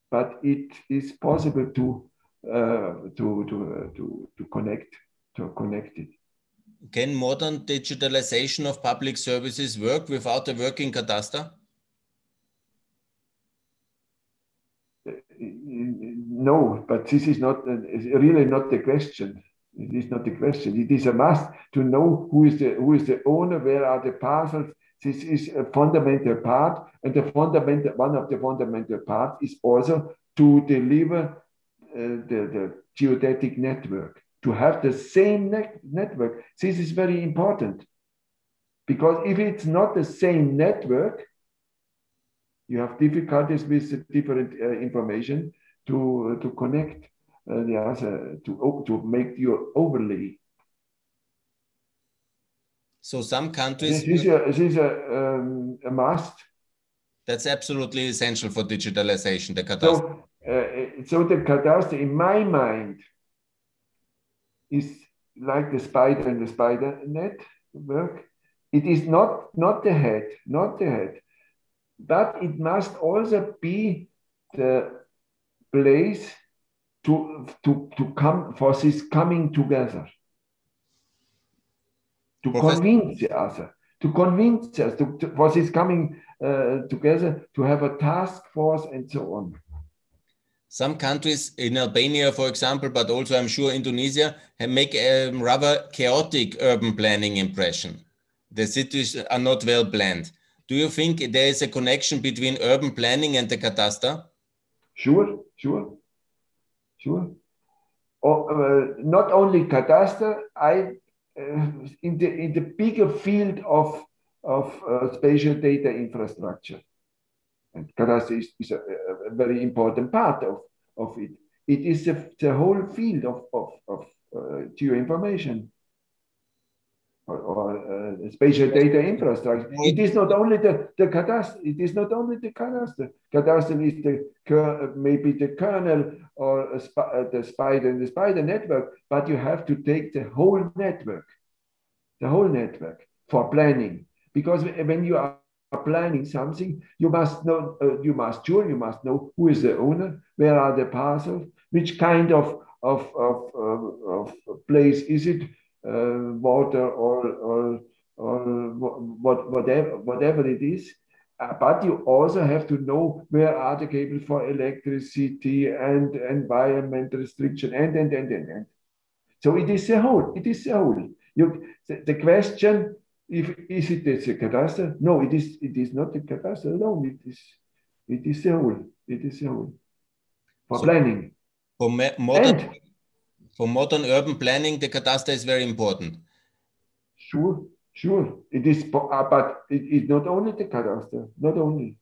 but it is possible to uh, to to uh, to to connect to connect it. Can modern digitalization of public services work without a working cadastre? No, but this is not really not the question. It is not the question. It is a must to know who is the who is the owner, where are the parcels. This is a fundamental part, and the fundamental one of the fundamental parts is also to deliver uh, the, the geodetic network to have the same net network. This is very important because if it's not the same network, you have difficulties with different uh, information to, uh, to connect uh, the other, to, to make your overlay. So some countries. This is a, this is a, um, a must. That's absolutely essential for digitalization, the cadastre. So, uh, so the cadastre, in my mind, is like the spider and the spider net work. It is not, not the head, not the head, but it must also be the place to, to, to come for this coming together. To Professor. convince the other, to convince us to, to, for this coming uh, together, to have a task force and so on. Some countries in Albania, for example, but also I'm sure Indonesia, make a rather chaotic urban planning impression. The cities are not well planned. Do you think there is a connection between urban planning and the cadastre? Sure, sure, sure. Oh, uh, not only cadastre, I uh, in the in the bigger field of of uh, spatial data infrastructure. And cadastre is, is a, a, very important part of, of it. It is the, the whole field of, of, of uh, geoinformation or, or uh, spatial data infrastructure. It is not only the, the cadastre, it is not only the cadastre. Cadastre is the maybe the kernel or sp uh, the spider and the spider network, but you have to take the whole network, the whole network for planning. Because when you are planning something, you must know, uh, you must sure, you must know who is the owner, where are the parcels, which kind of of of, of, of place is it, uh, water or or or what whatever whatever it is. Uh, but you also have to know where are the cables for electricity and environment restriction and and and and. and. So it is a whole. It is a whole. You, the, the question if is it a cadastre? No, it is it is not a cadastre alone. It is it is a whole. It is a whole for so planning. For modern and, for modern urban planning, the cadastre is very important. Sure, sure. It is, uh, but it is not only the cadastre. Not only.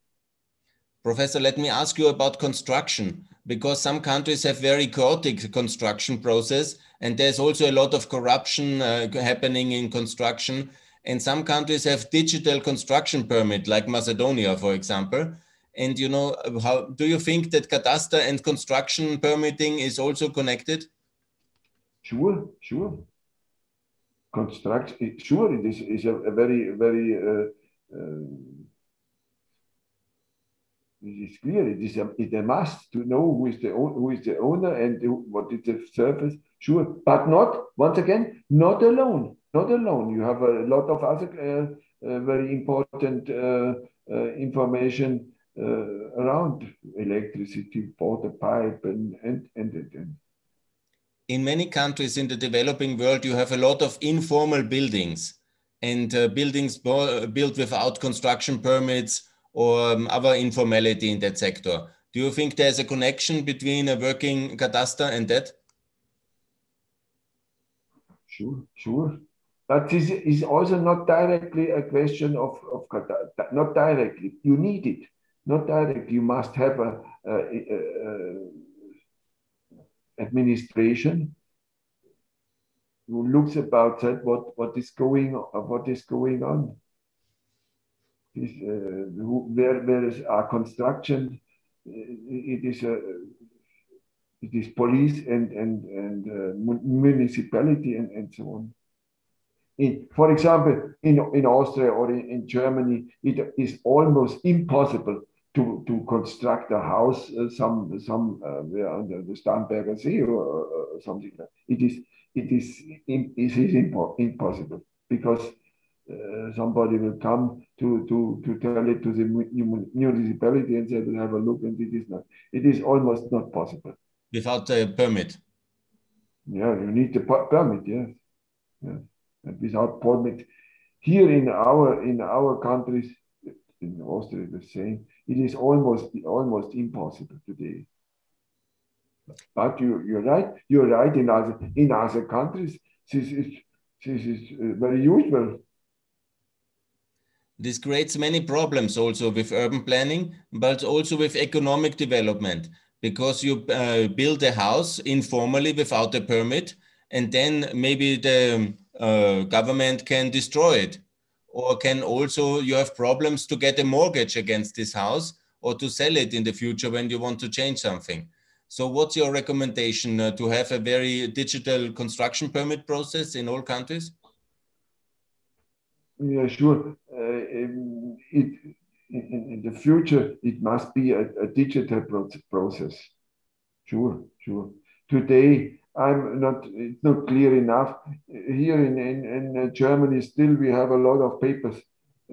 Professor, let me ask you about construction because some countries have very chaotic construction process and there's also a lot of corruption uh, happening in construction and some countries have digital construction permit, like Macedonia, for example. And you know, how do you think that cadastre and construction permitting is also connected? Sure, sure. Construction, sure, it is, is a, a very, very. Uh, uh, it is clear. It is a, it a must to know who is the who is the owner and what is the service. Sure, but not once again, not alone not alone. You have a lot of other uh, uh, very important uh, information around electricity, water pipe, and, and, and, and. In many countries in the developing world, you have a lot of informal buildings and uh, buildings built without construction permits or um, other informality in that sector. Do you think there's a connection between a working cadastre and that? Sure, sure. But this is also not directly a question of, of not directly. You need it, not directly. You must have a, a, a, a administration who looks about that what, what is going what is going on. This, uh, who, where there is a construction, it is a it is police and and and uh, municipality and, and so on. In, for example, in, in Austria or in, in Germany, it is almost impossible to, to construct a house uh, some some uh, under the Starnberger See or, or, something like that. It is it is it is impo impossible because uh, somebody will come to to to tell it to the municipality and say, "We'll have a look," and it is not. It is almost not possible without a permit. Yeah, you need the permit. Yes. yes and without permit. Here in our in our countries, in Austria the same, it is almost almost impossible today. But you you're right. You're right. In other in other countries, this is this is uh, very usual. This creates many problems also with urban planning, but also with economic development because you uh, build a house informally without a permit, and then maybe the uh, government can destroy it or can also you have problems to get a mortgage against this house or to sell it in the future when you want to change something So what's your recommendation uh, to have a very digital construction permit process in all countries? Yeah, sure. Uh, in, it, in, in, the future, it must be a, a digital process. Sure, sure. Today, I'm not, it's not clear enough. Here in, in, in Germany, still we have a lot of papers.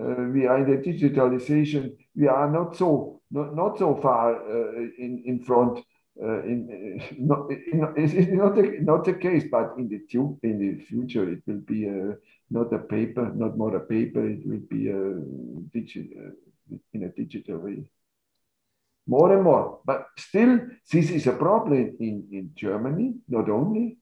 Uh, we are in the digitalization. We are not so not, not so far uh, in, in front. Uh, in, not, in, it's not, the, not the case, but in the, in the future, it will be a, not a paper, not more a paper, it will be a digital, in a digital way more and more. But still, this is a problem in, in Germany, not only.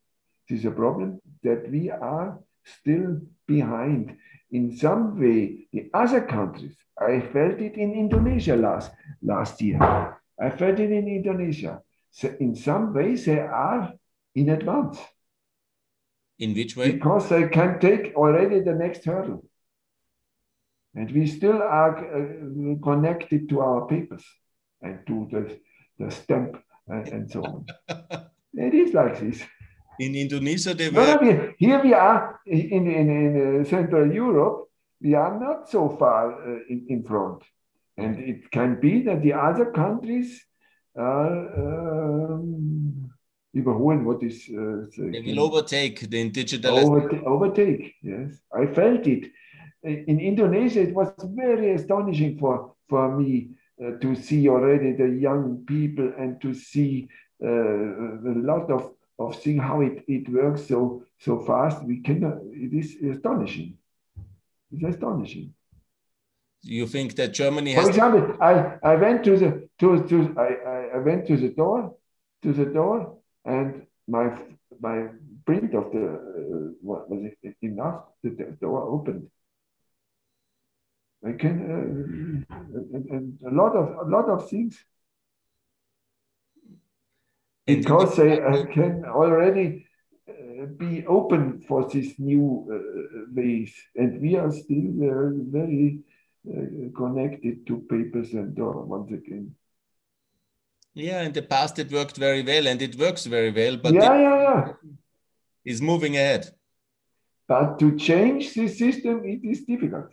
This is a problem that we are still behind. In some way, the other countries, I felt it in Indonesia last, last year. I felt it in Indonesia. So in some ways, they are in advance. In which way? Because they can take already the next hurdle. And we still are uh, connected to our papers and to the, the stamp and, and so on. it is like this. In Indonesia, they were. No, here we are in, in, in uh, Central Europe, we are not so far uh, in, in front. And it can be that the other countries are um, überholen what is. Uh, they will overtake the digital. Overtake, overtake, yes. I felt it. In Indonesia, it was very astonishing for, for me uh, to see already the young people and to see uh, a lot of, of seeing how it, it works so so fast. We cannot. It is astonishing. It's astonishing. You think that Germany has? For example, I, I went to the to, to I, I went to the door to the door and my my print of the uh, what was it enough the, the door opened I can uh, a lot of a lot of things because I, I can already uh, be open for these new uh, ways, and we are still uh, very uh, connected to papers and door once again. Yeah, in the past it worked very well, and it works very well, but yeah, yeah, yeah, is moving ahead. But to change the system, it is difficult.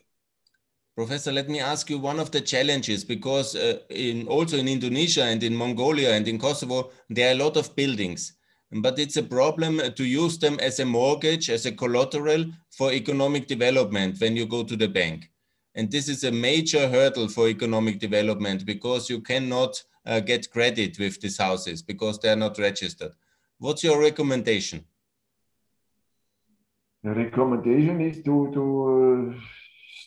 Professor, let me ask you one of the challenges because uh, in also in Indonesia and in Mongolia and in Kosovo, there are a lot of buildings, but it's a problem to use them as a mortgage, as a collateral for economic development when you go to the bank. And this is a major hurdle for economic development because you cannot uh, get credit with these houses because they are not registered. What's your recommendation? The recommendation is to, to uh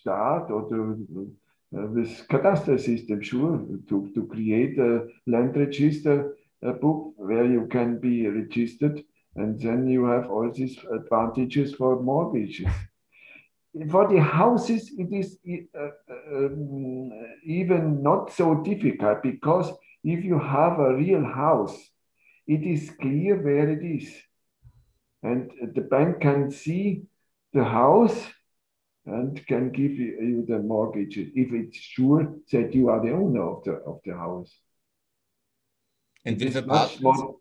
or to this system, sure, to, to create a land register a book where you can be registered and then you have all these advantages for mortgages. For the houses, it is uh, um, even not so difficult because if you have a real house, it is clear where it is. And the bank can see the house and can give you the mortgage if it's sure that you are the owner of the of the house. And with it's much more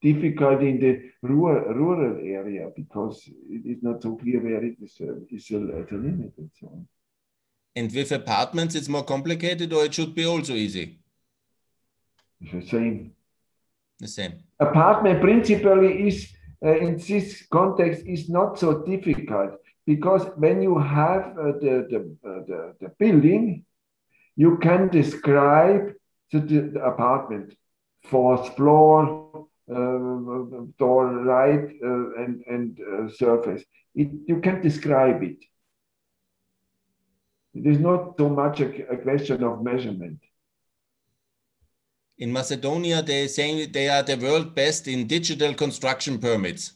difficult in the rural rural area because it is not so clear where it is uh, is a limit and so on. And with apartments, it's more complicated, or it should be also easy. It's the same. The same. Apartment principally is uh, in this context is not so difficult because when you have uh, the, the, uh, the, the, building, you can describe the, the apartment, fourth floor, uh, door right, uh, and, and uh, surface. It, you can describe it. It is not so much a, a question of measurement. In Macedonia, they're saying they are the world best in digital construction permits.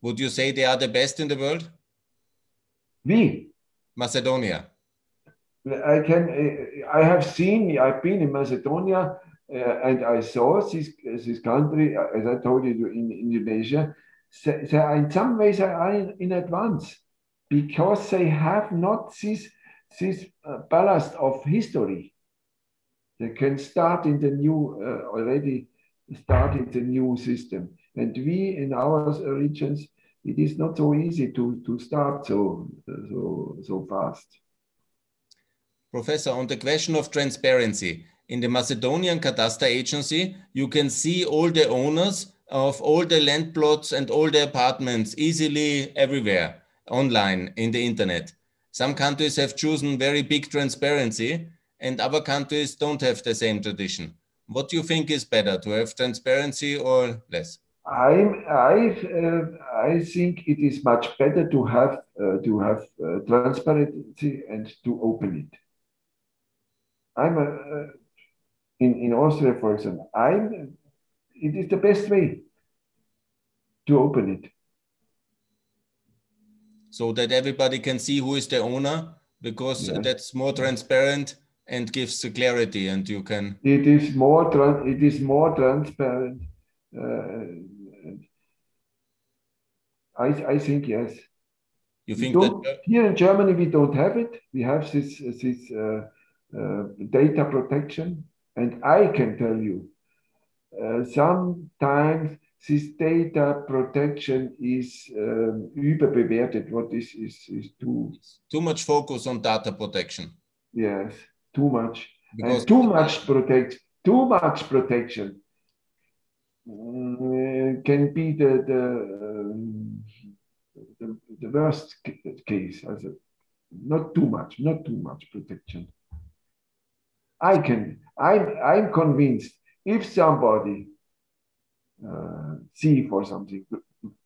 Would you say they are the best in the world? We. Macedonia. I can. I have seen. I've been in Macedonia, uh, and I saw this this country. As I told you in Indonesia, they, they are in some ways are in, in advance because they have not this this uh, ballast of history. They can start in the new uh, already starting the new system. And we in our regions, it is not so easy to, to start so, so, so fast. Professor, on the question of transparency, in the Macedonian Cadastre Agency, you can see all the owners of all the land plots and all the apartments easily everywhere online in the internet. Some countries have chosen very big transparency and other countries don't have the same tradition. What do you think is better, to have transparency or less? I I uh, I think it is much better to have uh, to have uh, transparency and to open it. I'm a, uh, in in Austria, for example. I'm it is the best way to open it. So that everybody can see who is the owner, because yeah. that's more transparent and gives the clarity, and you can. It is more. It is more transparent. Uh, I I think yes. You think that here in Germany we don't have it. We have this this uh, uh, data protection, and I can tell you, uh, sometimes this data protection is um, überbewertet. What is is is too too much focus on data protection. Yes, too much. Because and too much protect too much protection uh, can be the the, um, the, the worst case. As a, not too much, not too much protection. I can. I'm I'm convinced if somebody uh, see for something,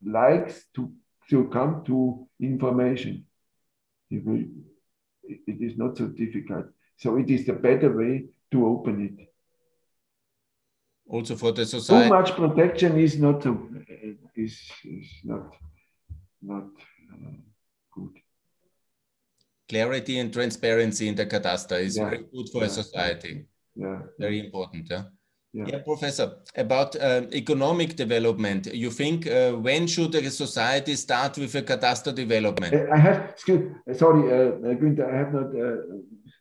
likes to, to come to information. It, will, it is not so difficult. So it is the better way to open it. Also for the society. Too much protection is not is, is not not uh, good. Clarity and transparency in the cadastre is yeah. very good for yeah. a society. Yeah. Very important. Yeah. Yeah. yeah, Professor, about uh, economic development, you think uh, when should a society start with a cadastre development? I have, excuse, sorry, uh, Günther, I have not. Uh,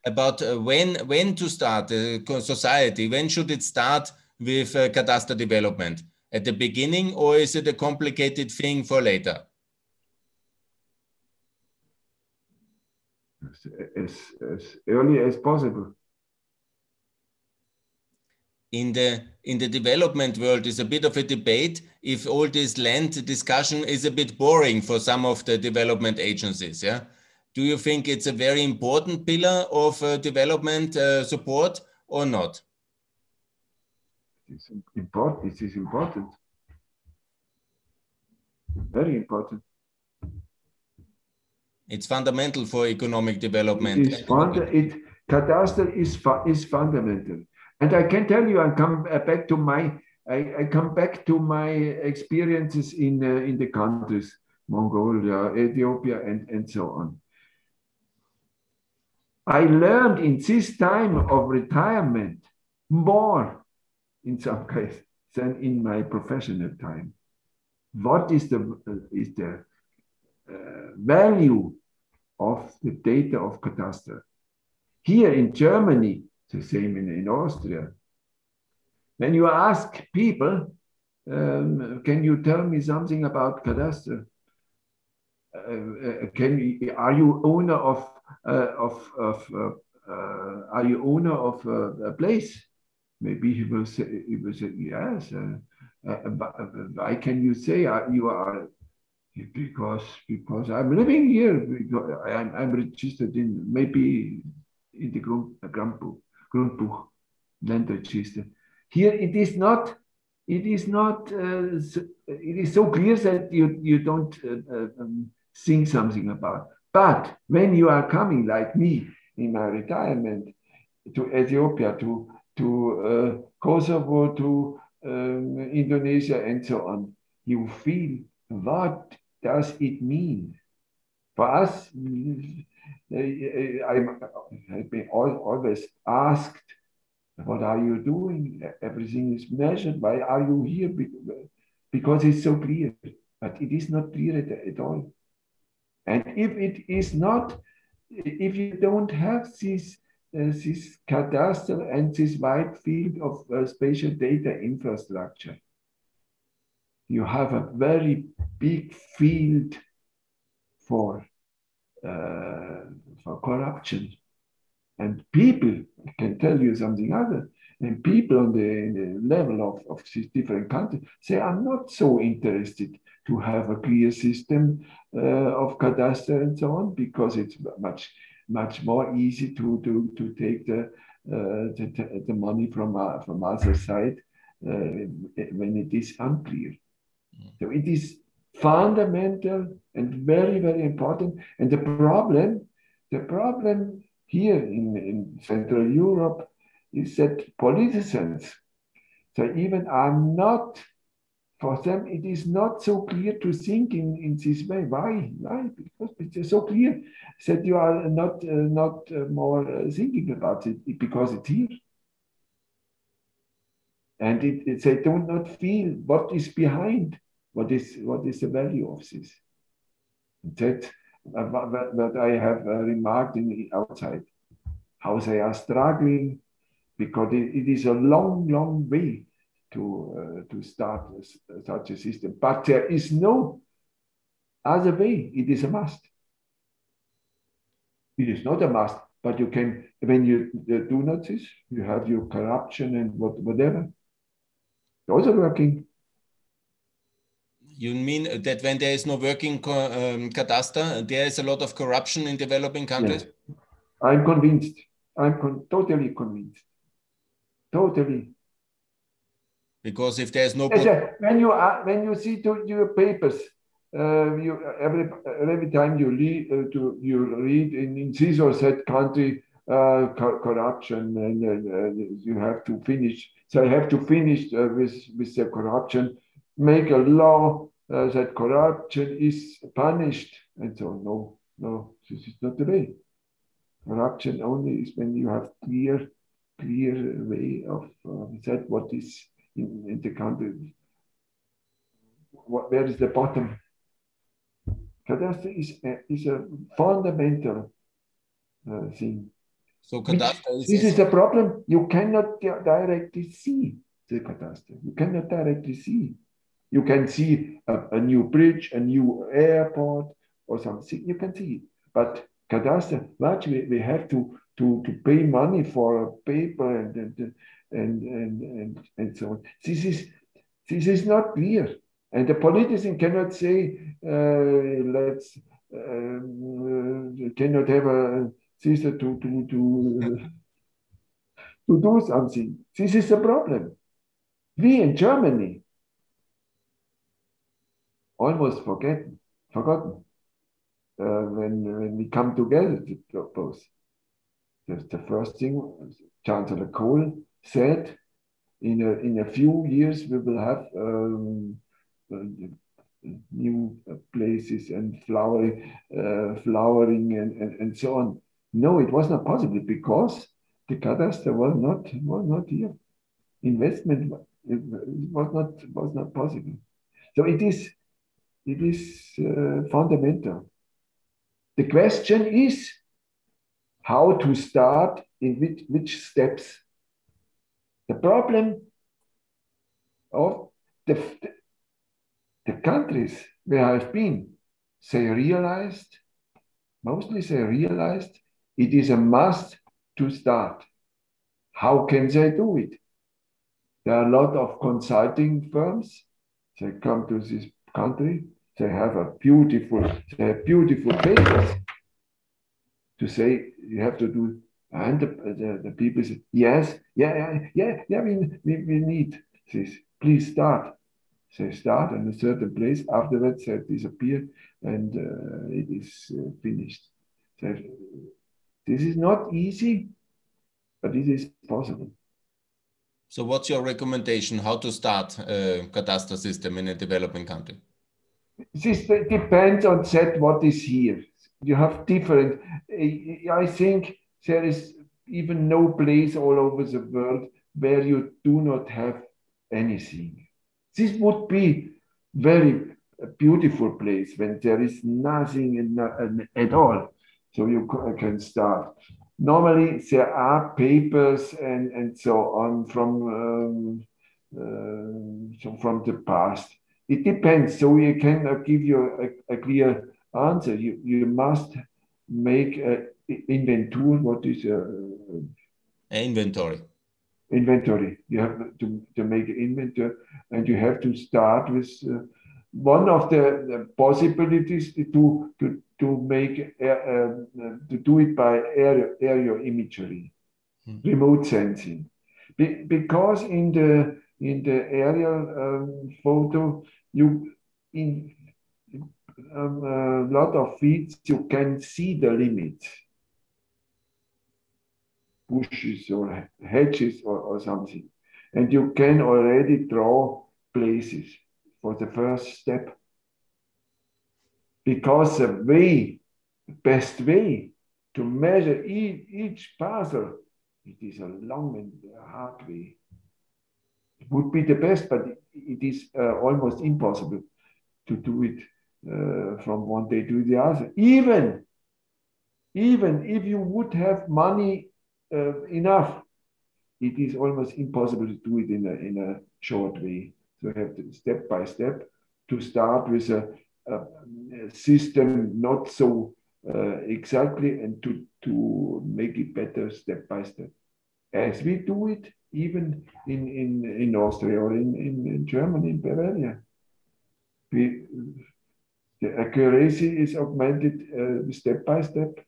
about uh, when when to start a society, when should it start with uh, cadastre development? At the beginning, or is it a complicated thing for later? As, as early as possible in the in the development world is a bit of a debate if all this land discussion is a bit boring for some of the development agencies yeah do you think it's a very important pillar of uh, development uh, support or not it's important it is important very important. It's fundamental for economic development. It is funda- it, cadastre is, fu is fundamental. And I can tell you, I come uh, back to my, I, I come back to my experiences in uh, in the countries, Mongolia, Ethiopia, and and so on. I learned in this time of retirement more, in some cases, than in my professional time. What is the uh, is the uh, value of the data of cadastre? Here in Germany, the same in, in Austria. When you ask people, um, can you tell me something about cadastre? Uh, uh, can you, are you owner of uh, of of uh, uh, are you owner of a, a, place? Maybe he will say he will say yes. why can you say you are? Because because I'm living here. Because I'm, I'm registered in maybe in the Grundbuch. Grundbuch, Landregister. Here it is not, it is not, uh, it is so clear that you, you don't uh, uh, um, think something about. But when you are coming like me in my retirement to Ethiopia, to, to uh, Kosovo, to um, Indonesia and so on, you feel what does it mean? For us, I, have been always asked, what are you doing? Everything is measured. Why are you here? Because it's so clear. But it is not clear at, at all. And if it is not, if you don't have this this cadastre and this wide field of uh, spatial data infrastructure. You have a very big field for, uh, for corruption. And people, I can tell you something other, and people on the, the level of, of these different countries, they are not so interested to have a clear system uh, of cadastre and so on, because it's much much more easy to to, to take the, uh, the, the money from uh, from other side uh, when it is unclear. Mm. So it is fundamental and very very important. And the problem, the problem here in, in Central Europe is that politicians, so even are not for them, it is not so clear to think in, in this way. Why? Why? Because it's so clear that you are not uh, not uh, more uh, thinking about it because it's here. And it, it, they do not feel what is behind, what is what is the value of this. That uh, what, I have uh, remarked in the outside, how they are struggling because it, it is a long, long way to, uh, to start such a system. But there is no other way. It is a must. It is not a must, but you can, when you do not this, you have your corruption and what, whatever. Those are working. You mean that when there is no working um, cadastre, there is a lot of corruption in developing countries? Yes. I'm convinced. I'm con totally convinced. Totally because if there's no when you are, when you see to your papers uh, you every every time you read uh, to you read in, in this or that country uh, co corruption and uh, you have to finish so I have to finish uh, with with the corruption make a law uh, that corruption is punished and so no no this is not the way. Corruption only is when you have clear clear way of that what is in, in the country. What, where is the bottom? Cadastre is a, is a fundamental uh, thing. So cadastre is this is the problem. You cannot directly see the cadastre. You cannot directly see. You can see a, a, new bridge, a new airport, or something. You can see it. But cadastre, we, we have to, to, to pay money for a paper and, and, and, and, and, and so on. This is, this is not clear. And the politician cannot say, uh, let's, um, uh, cannot have a sister to, to, to, to do something. This is a problem. We in Germany almost forget, forgotten uh, when, when we come together to propose. The first thing, Chancellor Kohl said in a, in a few years we will have um, uh, new places and flowering, uh, flowering and, and, and so on. No, it was not possible because the cadastre was not was not here. Investment was not was not possible. So it is it is uh, fundamental. The question is how to start in which, which steps the problem of the, the countries where I've been, they realized, mostly they realized it is a must to start. How can they do it? There are a lot of consulting firms. They come to this country. They have a beautiful, they have beautiful papers to say you have to do and the, the, the people say, yes, yeah, yeah, yeah, yeah we, we, we need this. Please start. They start in a certain place. Afterwards, they disappear and uh, it is uh, finished. So, this is not easy, but it is possible. So, what's your recommendation? How to start a cadastre system in a developing country? This depends on that what is here. You have different. I think there is even no place all over the world where you do not have anything. This would be very beautiful place when there is nothing at all. So you can start. normally there are papers and, and so on from, um, uh, from the past. It depends. So we cannot give you a, a clear answer. You, you must make an inventory. What is a, inventory? Inventory. You have to, to make an inventory and you have to start with uh, one of the, possibilities to, to, to make uh, uh, to do it by aerial, aerial imagery, hmm. remote sensing, Be, because in the in the aerial um, photo you in um, a lot of feeds you can see the limits, bushes or hedges or, or something, and you can already draw places for the first step. Because the way, the best way to measure each, each parcel, it is a long and hard way. It would be the best, but it is uh, almost impossible to do it uh, from one day to the other. Even, even if you would have money uh, enough, it is almost impossible to do it in a, in a short way. So you have to step by step to start with a, a, system not so uh, exactly and to, to make it better step by step. As we do it even in, in, in Austria or in, in, in Germany, in Bavaria. We, the accuracy is augmented uh, step by step.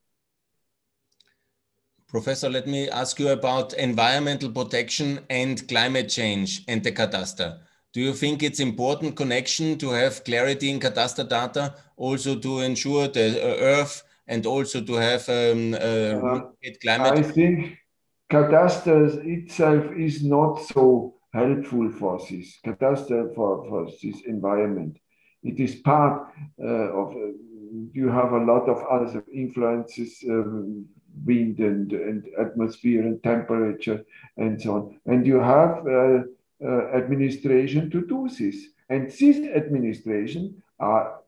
Professor, let me ask you about environmental protection and climate change and the cadastre. Do you think it's important connection to have clarity in cadastre data, also to ensure the uh, Earth and also to have um, uh, climate? I think cadastre itself is not so helpful for this cadastre for, for this environment. It is part uh, of. Uh, you have a lot of other influences, um, wind and, and atmosphere and temperature and so on, and you have uh, uh, administration to do this. And this administration are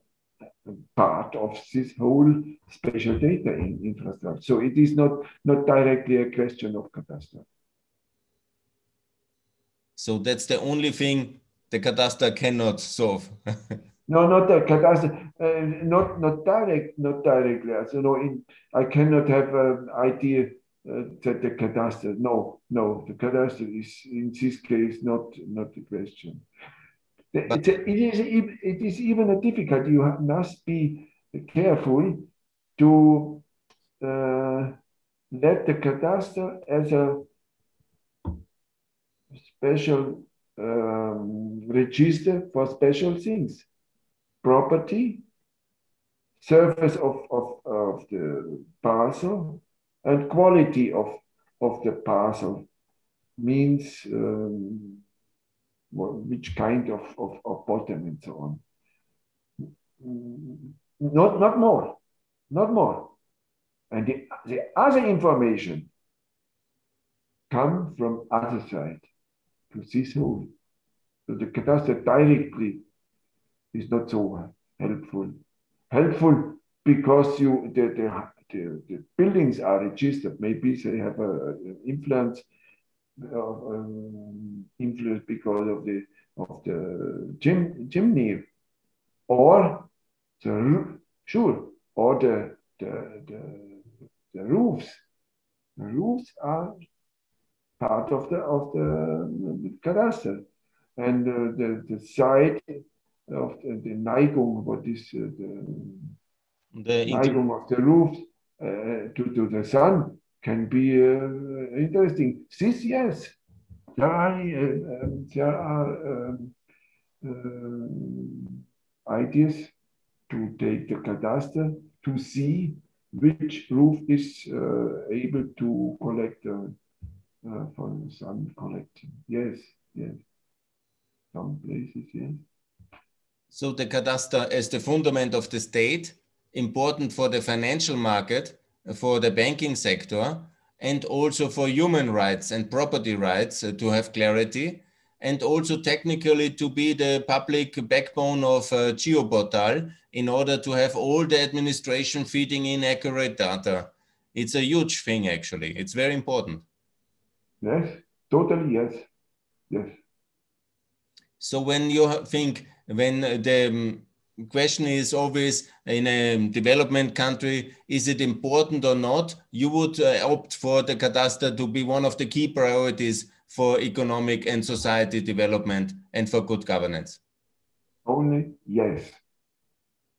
part of this whole spatial data in infrastructure. So it is not, not directly a question of cadastre. So that's the only thing the cadastre cannot solve. no, not the cadastre, uh, not not direct, not directly. So no, in, I cannot have an idea uh, that the cadastre. No, no, the cadastre is in this case not not the question. But, it is it is even a difficult. You must be careful to uh, let the cadastre as a special um, register for special things, property, surface of, of, of the parcel, and quality of, of the parcel means um, which kind of, of, of bottom and so on. Not, not more, not more. And the, the other information come from other side to this whole. So the cadastre directly is not so helpful. Helpful because you the, the the, the buildings are registered. Maybe they have an influence of, um, influence because of the of the gym, chimney, or the sure, or the the, the the roofs. The roofs are part of the of the cadastre, and uh, the the side of the, the Neigung, what is uh, the, the Neigung of the roofs uh, to, to the sun can be uh, interesting. This, yes, there are, uh, um, there are um, ideas to take the cadastre to see which roof is able to collect uh, for sun collecting. Yes, yes. Some places, yes. So the cadastre is the fundament of the state important for the financial market, for the banking sector, and also for human rights and property rights uh, to have clarity, and also technically to be the public backbone of uh, GeoPortal in order to have all the administration feeding in accurate data. It's a huge thing, actually. It's very important. Yes, totally, yes. Yes. So when you think, when the um, question is always in a development country, is it important or not? You would uh, opt for the cadastre to be one of the key priorities for economic and society development and for good governance. Only yes.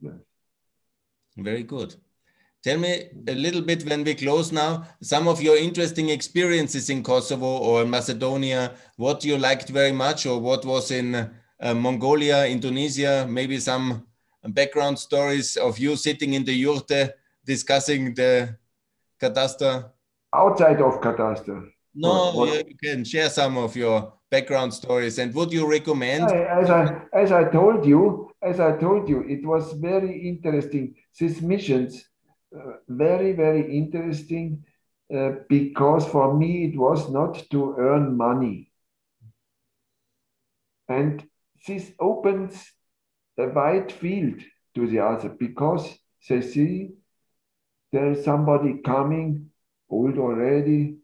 Yes. Very good. Tell me a little bit when we close now, some of your interesting experiences in Kosovo or Macedonia, what you liked very much or what was in uh, Mongolia, Indonesia, maybe some background stories of you sitting in the yurte discussing the cadastre? Outside of cadastre. No, what, you can share some of your background stories. And would you recommend? As I as I told you, as I told you, it was very interesting. These missions, uh, very very interesting, uh, because for me it was not to earn money, and this opens a wide field to the other because they see there is somebody coming old already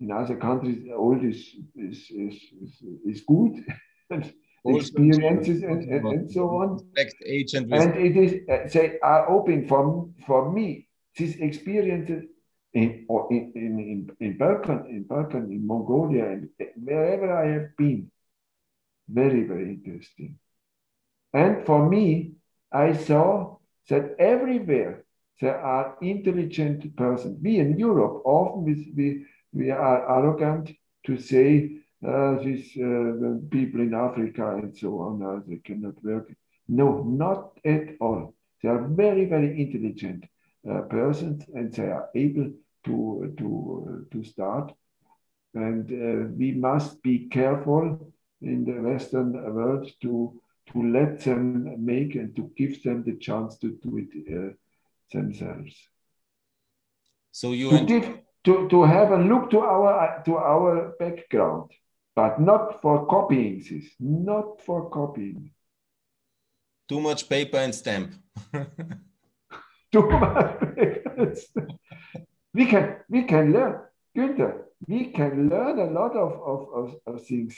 in other countries old is is is, is, is good experiences and, and, and, so on. age and, and it is uh, they are open for for me. These experiences in or in in in, in Balkan in Balkan in Mongolia and wherever I have been very very interesting and for me I saw that everywhere there are intelligent persons we in Europe often we, we we are arrogant to say uh, these uh, people in Africa and so on, uh, they cannot work. No, not at all. They are very, very intelligent uh, persons and they are able to, to, to start. And uh, we must be careful in the Western world to, to let them make and to give them the chance to do it uh, themselves. So you to give, to, to have a look to our to our background, but not for copying this, not for copying. Too much paper and stamp. Too much paper We can we can learn, Günther, we can learn a lot of, of, of, of things.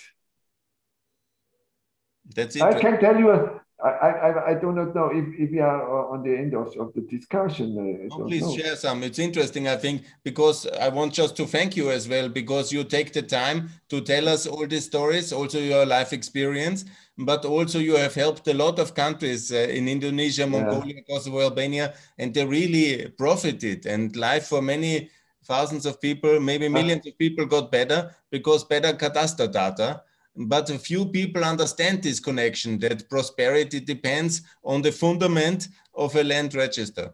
That's it. I can tell you I, I, I do not know if, if we are on the end of, of the discussion. Oh, please know. share some. It's interesting, I think, because I want just to thank you as well, because you take the time to tell us all these stories, also your life experience, but also you have helped a lot of countries uh, in Indonesia, Mongolia, yeah. Kosovo, Albania, and they really profited. And life for many thousands of people, maybe millions of people got better because better cadastre data but a few people understand this connection that prosperity depends on the fundament of a land register.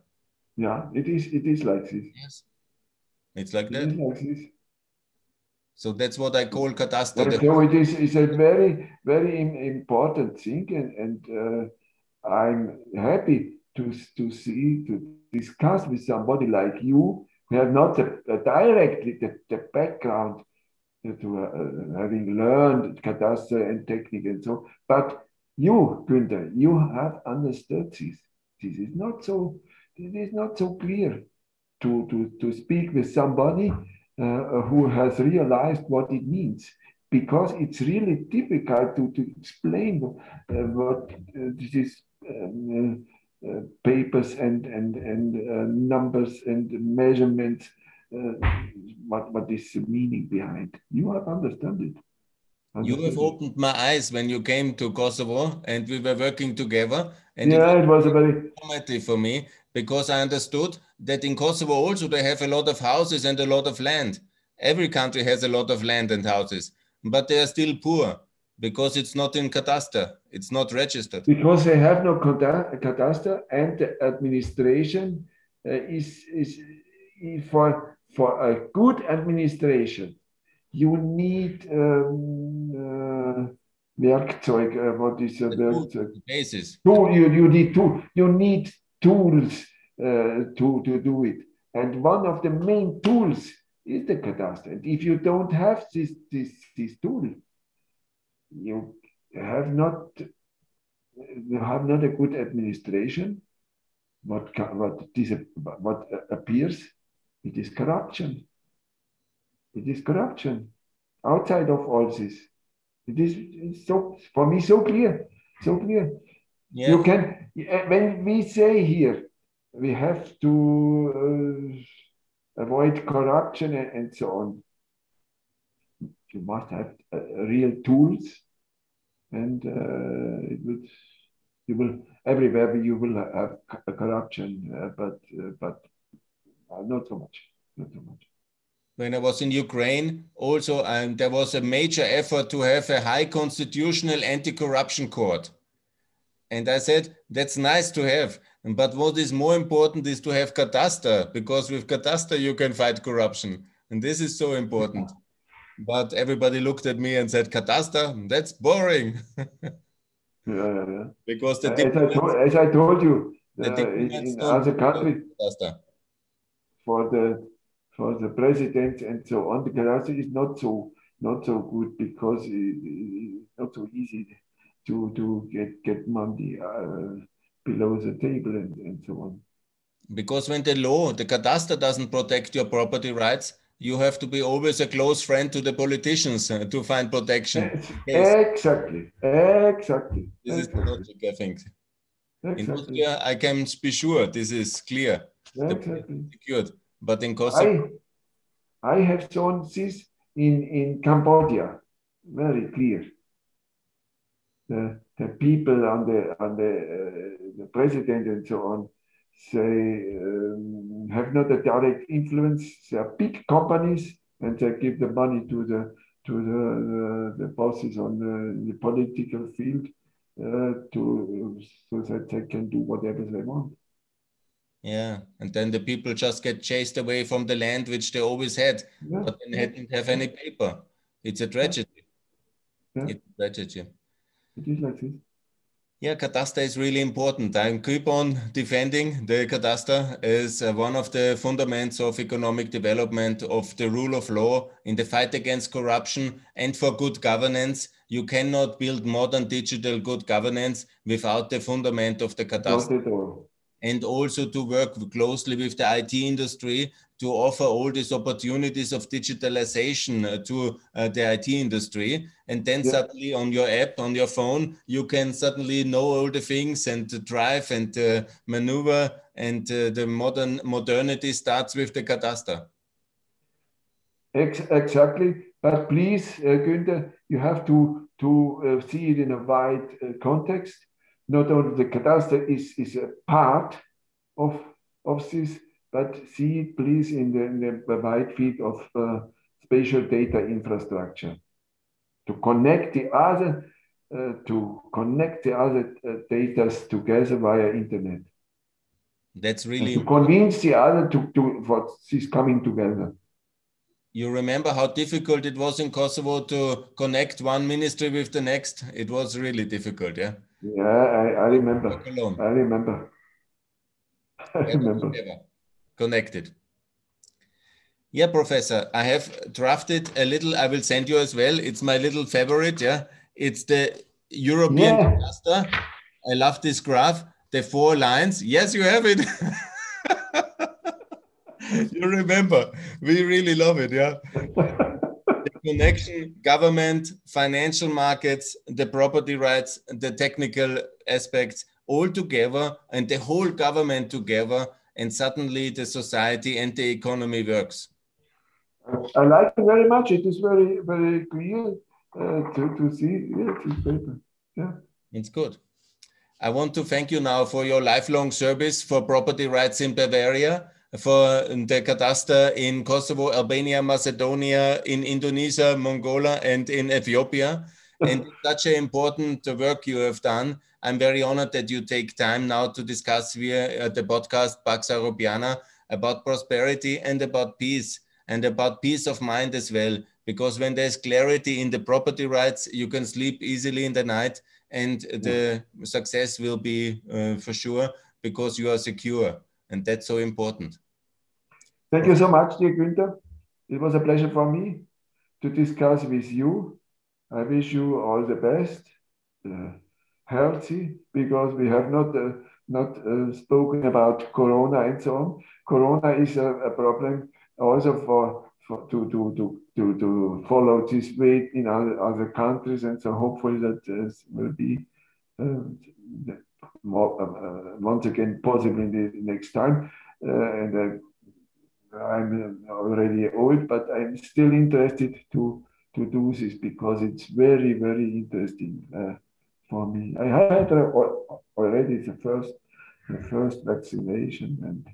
Yeah, it is. It is like this. Yes, it's like it that. Like this. So that's what I call cadastre. so it is. It's a very, very important thing, and and uh, I'm happy to to see to discuss with somebody like you who have not the, directly the, the background to uh, having learned cadastre and technique and so. But you, Günther, you have understood this. This is not so. It is not so clear to to to speak with somebody uh, who has realized what it means because it's really difficult to, to explain uh, what uh, this is um, uh, papers and and and uh, numbers and measurements uh, what, what is the meaning behind. You have understood it. Understood you have opened my eyes when you came to Kosovo and we were working together. And yeah, it was, it was a very formative for me because I understood that in Kosovo also they have a lot of houses and a lot of land. Every country has a lot of land and houses, but they are still poor because it's not in cadastre. It's not registered. Because they have no cadastre and the administration uh, is, is for for a good administration, you need um, uh, Werkzeug. Uh, what is a Werkzeug? Basis. Tool, you, you need tool. You need tools uh, to to do it. And one of the main tools is the cadastre. And if you don't have this this this tool, you have not you have not a good administration. What what this what appears It is corruption. It is corruption. Outside of all this, it is so for me so clear, so clear. Yeah. You can when we say here we have to uh, avoid corruption and, and so on. You must have uh, real tools, and uh, it would you will everywhere you will have corruption, uh, but uh, but not so much, not so much. when I was in Ukraine, also um, there was a major effort to have a high constitutional anti-corruption court. And I said, that's nice to have. But what is more important is to have Cadastre, because with Cadastre you can fight corruption. And this is so important. But everybody looked at me and said, Cadastre, that's boring. Yeah, yeah, yeah. because the As I told, as I told you, uh, in, other countries. For the for the president and so on, the currency is not so not so good because it, it's not so easy to to get get money uh, below the table and, and so on. Because when the law, the cadastre doesn't protect your property rights, you have to be always a close friend to the politicians uh, to find protection. Yes, Exactly, exactly, this is the exactly, logic, I think. In Austria, I can be sure this is clear, exactly. secured. But in Kosovo, I I have shown this in in Cambodia, very clear. The the people on the on the uh, the president and so on they um, have not a direct influence. They are big companies and they give the money to the to the the, the bosses on the, the political field uh, to so that they can do whatever they want. Yeah, and then the people just get chased away from the land which they always had, Yeah, but they didn't have any paper. It's a tragedy. Yeah. It's a tragedy. it is like this. Yeah, cadastre is really important. I keep on defending the cadastre as uh, one of the fundaments of economic development, of the rule of law, in the fight against corruption, and for good governance. You cannot build modern digital good governance without the fundament of the cadastre Not at all. And also to work closely with the IT industry to offer all these opportunities of digitalization uh, to uh, the IT industry. And then Yeah. suddenly on your app, on your phone, you can suddenly know all the things and drive and uh, maneuver. And uh, the modern modernity starts with the cadastre. Exactly. But please, uh, Günther, you have to, to uh, see it in a wide context. Not only the cadastre is, is a part of, of this, but see it please in the, in the wide field of uh, spatial data infrastructure. To connect the other, uh, to connect the other uh, data together via internet. That's And really to convince the other to, to what is coming together. You remember how difficult it was in Kosovo to connect one ministry with the next? It was really difficult, yeah? Yeah, I, I remember. Alone. I remember. I remember. Connected. Yeah, Professor, I have drafted a little, I will send you as well. It's my little favorite, yeah? It's the European Yeah. cluster. I love this graph. The four lines. Yes, you have it. you remember. We really love it, yeah? connection, government, financial markets, the property rights, the technical aspects all together, and the whole government together, and suddenly the society and the economy works. I like it very much. It is very, very clear uh, to, to see yeah, this paper. Yeah. It's good. I want to thank you now for your lifelong service for property rights in Bavaria, for the cadastre in Kosovo, Albania, Macedonia, in Indonesia, Mongolia, and in Ethiopia. and such an important work you have done. I'm very honored that you take time now to discuss via uh, the podcast Pax Europiana about prosperity and about peace and about peace of mind as well. Because when there's clarity in the property rights, you can sleep easily in the night and the success will be uh, for sure because you are secure. And that's so important. Thank you so much, dear Günther. It was a pleasure for me to discuss with you. I wish you all the best, uh, healthy, because we have not uh, not uh, spoken about Corona and so on. Corona is a, a problem also for, for to, to, to, to, to follow this way in other, other countries. And so hopefully that uh, will be uh, more, uh, once again possible in the next time. And I'm already old, but I'm still interested to to do this because it's very very interesting uh, for me. I had already the first the first vaccination and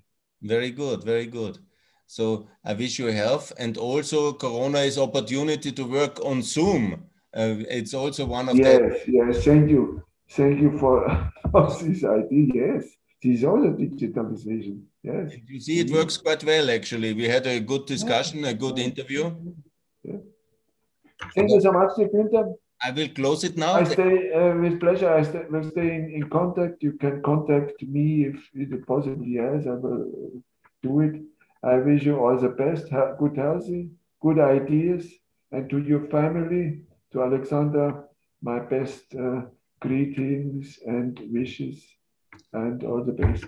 very good, very good. So I wish you health and also Corona is opportunity to work on Zoom. Uh, it's also one of yes, the yes. Thank you, thank you for, for this idea. Yes, this is also digitalization. Yes. You see, it works quite well actually. We had a good discussion, a good interview. Yeah. Thank you so much, Günther. I will close it now. I stay uh, with pleasure. I stay, will stay in, in, contact. You can contact me if it possibly yes. I will do it. I wish you all the best, good healthy, good ideas, and to your family, to Alexander, my best uh, greetings and wishes, and all the best.